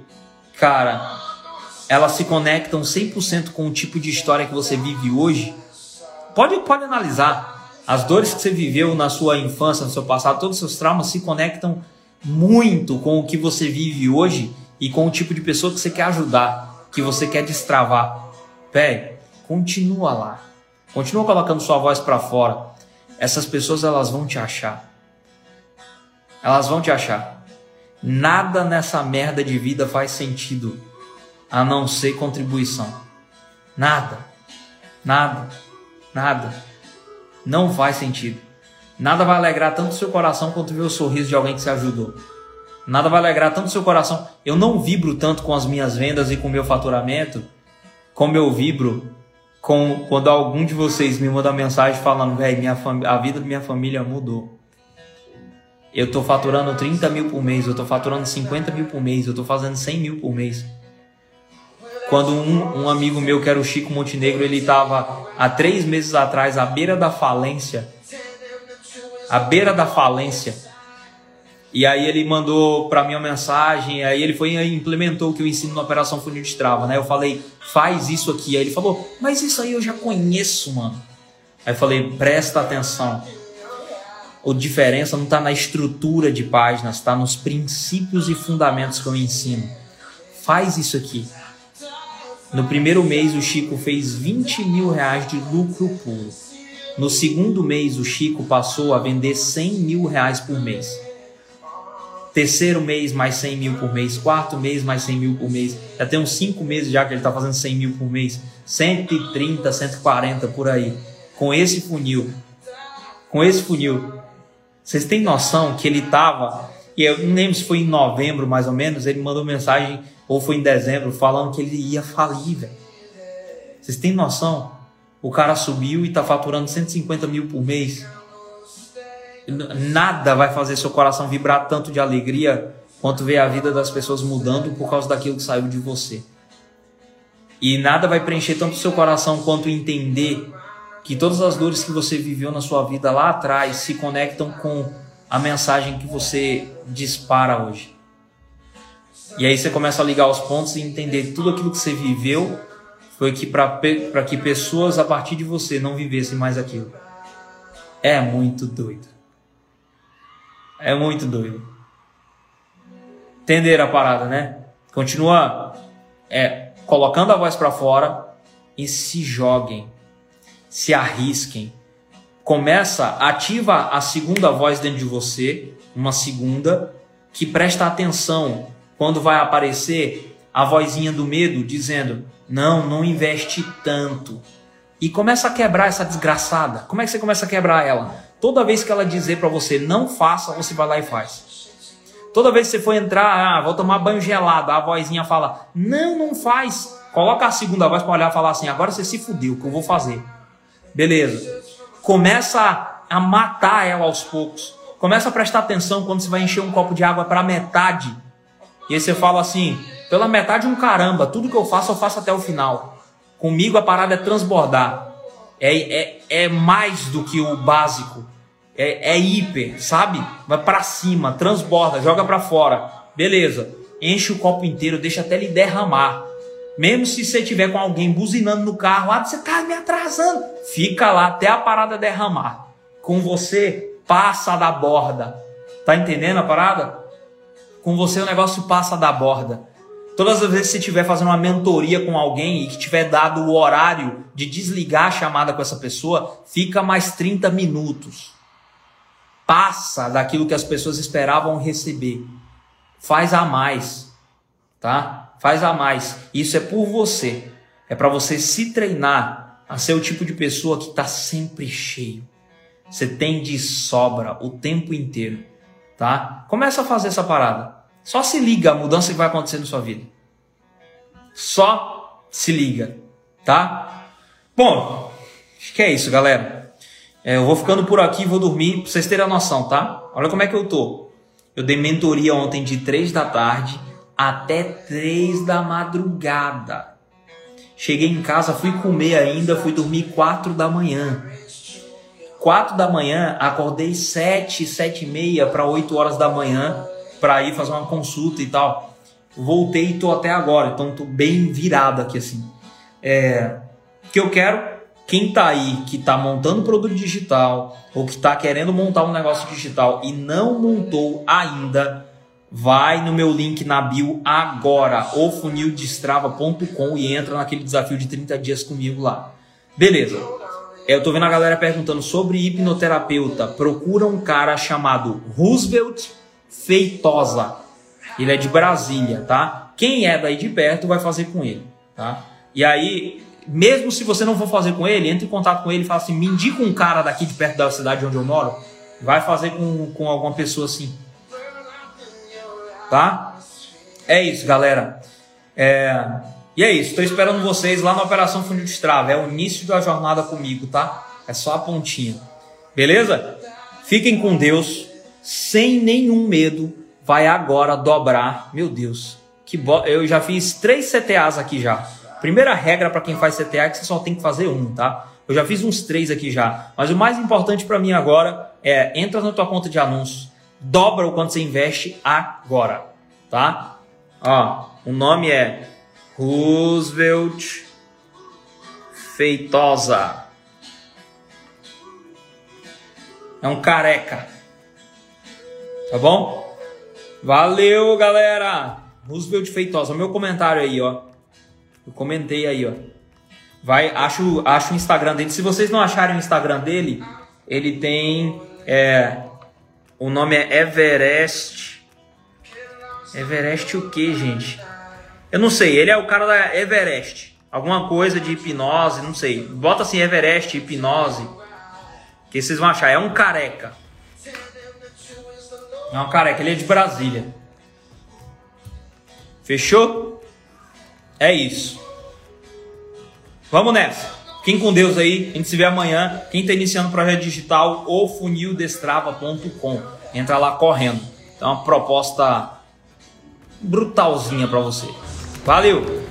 cara, elas se conectam 100% com o tipo de história que você vive hoje. Pode, pode analisar. As dores que você viveu na sua infância, no seu passado, todos os seus traumas se conectam muito com o que você vive hoje e com o tipo de pessoa que você quer ajudar, que você quer destravar. Véi, continua lá. Continua colocando sua voz para fora. Essas pessoas elas vão te achar. Elas vão te achar. Nada nessa merda de vida faz sentido a não ser contribuição. Nada. Nada. Nada. Não faz sentido. Nada vai alegrar tanto seu coração quanto ver o sorriso de alguém que se ajudou. Nada vai alegrar tanto seu coração. Eu não vibro tanto com as minhas vendas e com o meu faturamento como eu vibro com quando algum de vocês me manda mensagem falando, velho, a vida da minha família mudou. Eu tô faturando 30 mil por mês, eu tô faturando 50 mil por mês, eu tô fazendo 100 mil por mês. Quando um, um amigo meu, que era o Chico Montenegro, ele estava há três meses atrás à beira da falência, à beira da falência, e aí ele mandou para mim uma mensagem, aí ele foi e implementou o que eu ensino na Operação Funil de Trava, né? Eu falei, faz isso aqui. Aí ele falou, mas isso aí eu já conheço, mano. Aí eu falei, presta atenção. A diferença não está na estrutura de páginas, está nos princípios e fundamentos que eu ensino. Faz isso aqui. No primeiro mês o Chico fez 20 mil reais de lucro puro. No segundo mês o Chico passou a vender 100 mil reais por mês terceiro mês mais 100 mil por mês, quarto mês mais 100 mil por mês, já tem uns 5 meses já que ele está fazendo 100 mil por mês, 130, 140 por aí, com esse funil, com esse funil. Vocês têm noção que ele tava, e eu não lembro se foi em novembro mais ou menos, ele mandou mensagem, ou foi em dezembro, falando que ele ia falir, velho. Vocês têm noção? O cara subiu e tá faturando 150 mil por mês. Nada vai fazer seu coração vibrar tanto de alegria quanto ver a vida das pessoas mudando por causa daquilo que saiu de você. E nada vai preencher tanto seu coração quanto entender que todas as dores que você viveu na sua vida lá atrás se conectam com a mensagem que você dispara hoje. E aí você começa a ligar os pontos e entender tudo aquilo que você viveu foi que para que pessoas a partir de você não vivessem mais aquilo. É muito doido. É muito doido. Entender a parada, né? Continua é, colocando a voz para fora e se joguem, se arrisquem. Começa, ativa a segunda voz dentro de você, uma segunda, que presta atenção quando vai aparecer a vozinha do medo dizendo: Não, não investe tanto. E começa a quebrar essa desgraçada. Como é que você começa a quebrar ela? Toda vez que ela dizer para você não faça, você vai lá e faz. Toda vez que você for entrar, ah, vou tomar banho gelado, a vozinha fala: Não, não faz. Coloca a segunda voz para olhar e falar assim: Agora você se fudeu, que eu vou fazer? Beleza. Começa a matar ela aos poucos. Começa a prestar atenção quando você vai encher um copo de água para metade. E aí você fala assim: Pela metade, um caramba, tudo que eu faço, eu faço até o final. Comigo a parada é transbordar. É, é, é mais do que o básico. É, é hiper, sabe? Vai para cima, transborda, joga para fora. Beleza. Enche o copo inteiro, deixa até ele derramar. Mesmo se você tiver com alguém buzinando no carro, ah, você tá me atrasando. Fica lá até a parada derramar. Com você, passa da borda. Tá entendendo a parada? Com você o negócio passa da borda. Todas as vezes que você estiver fazendo uma mentoria com alguém e que tiver dado o horário de desligar a chamada com essa pessoa, fica mais 30 minutos. Passa daquilo que as pessoas esperavam receber. Faz a mais, tá? Faz a mais. Isso é por você. É para você se treinar a ser o tipo de pessoa que está sempre cheio. Você tem de sobra o tempo inteiro, tá? Começa a fazer essa parada. Só se liga a mudança que vai acontecer na sua vida. Só se liga, tá? Bom, acho que é isso, galera. É, eu vou ficando por aqui, vou dormir, pra vocês terem a noção, tá? Olha como é que eu tô. Eu dei mentoria ontem de 3 da tarde até 3 da madrugada. Cheguei em casa, fui comer ainda, fui dormir 4 da manhã. 4 da manhã, acordei 7, 7 e meia para 8 horas da manhã para ir fazer uma consulta e tal. Voltei e tô até agora, então tô bem virado aqui assim. É, que eu quero quem tá aí que tá montando produto digital ou que tá querendo montar um negócio digital e não montou ainda, vai no meu link na bio agora, ofunildestrava.com e entra naquele desafio de 30 dias comigo lá. Beleza. Eu tô vendo a galera perguntando sobre hipnoterapeuta. Procura um cara chamado Roosevelt Feitosa. Ele é de Brasília, tá? Quem é daí de perto vai fazer com ele, tá? E aí, mesmo se você não for fazer com ele, entre em contato com ele e fala assim: me indica um cara daqui de perto da cidade onde eu moro. Vai fazer com, com alguma pessoa assim. Tá? É isso, galera. É... E é isso. Estou esperando vocês lá na Operação Funil de Estrava. É o início da jornada comigo, tá? É só a pontinha. Beleza? Fiquem com Deus sem nenhum medo, vai agora dobrar. Meu Deus, que bo... eu já fiz três CTAs aqui já. Primeira regra para quem faz CTA é que você só tem que fazer um, tá? Eu já fiz uns três aqui já. Mas o mais importante para mim agora é entra na tua conta de anúncios, dobra o quanto você investe agora, tá? Ó, o nome é Roosevelt Feitosa. É um careca. Tá bom? Valeu, galera! Roosevelt Feitosa, meu comentário aí, ó. Eu comentei aí, ó. Vai, acho, acho o Instagram dele. Se vocês não acharem o Instagram dele, ele tem. É, o nome é Everest. Everest o que, gente? Eu não sei. Ele é o cara da Everest. Alguma coisa de hipnose, não sei. Bota assim Everest, hipnose. Que vocês vão achar. É um careca. Não, careca, ele é de Brasília. Fechou? É isso. Vamos nessa. Fiquem com Deus aí. A gente se vê amanhã. Quem está iniciando o projeto digital, o funildestrava.com. Entra lá correndo. Então, uma proposta brutalzinha para você. Valeu!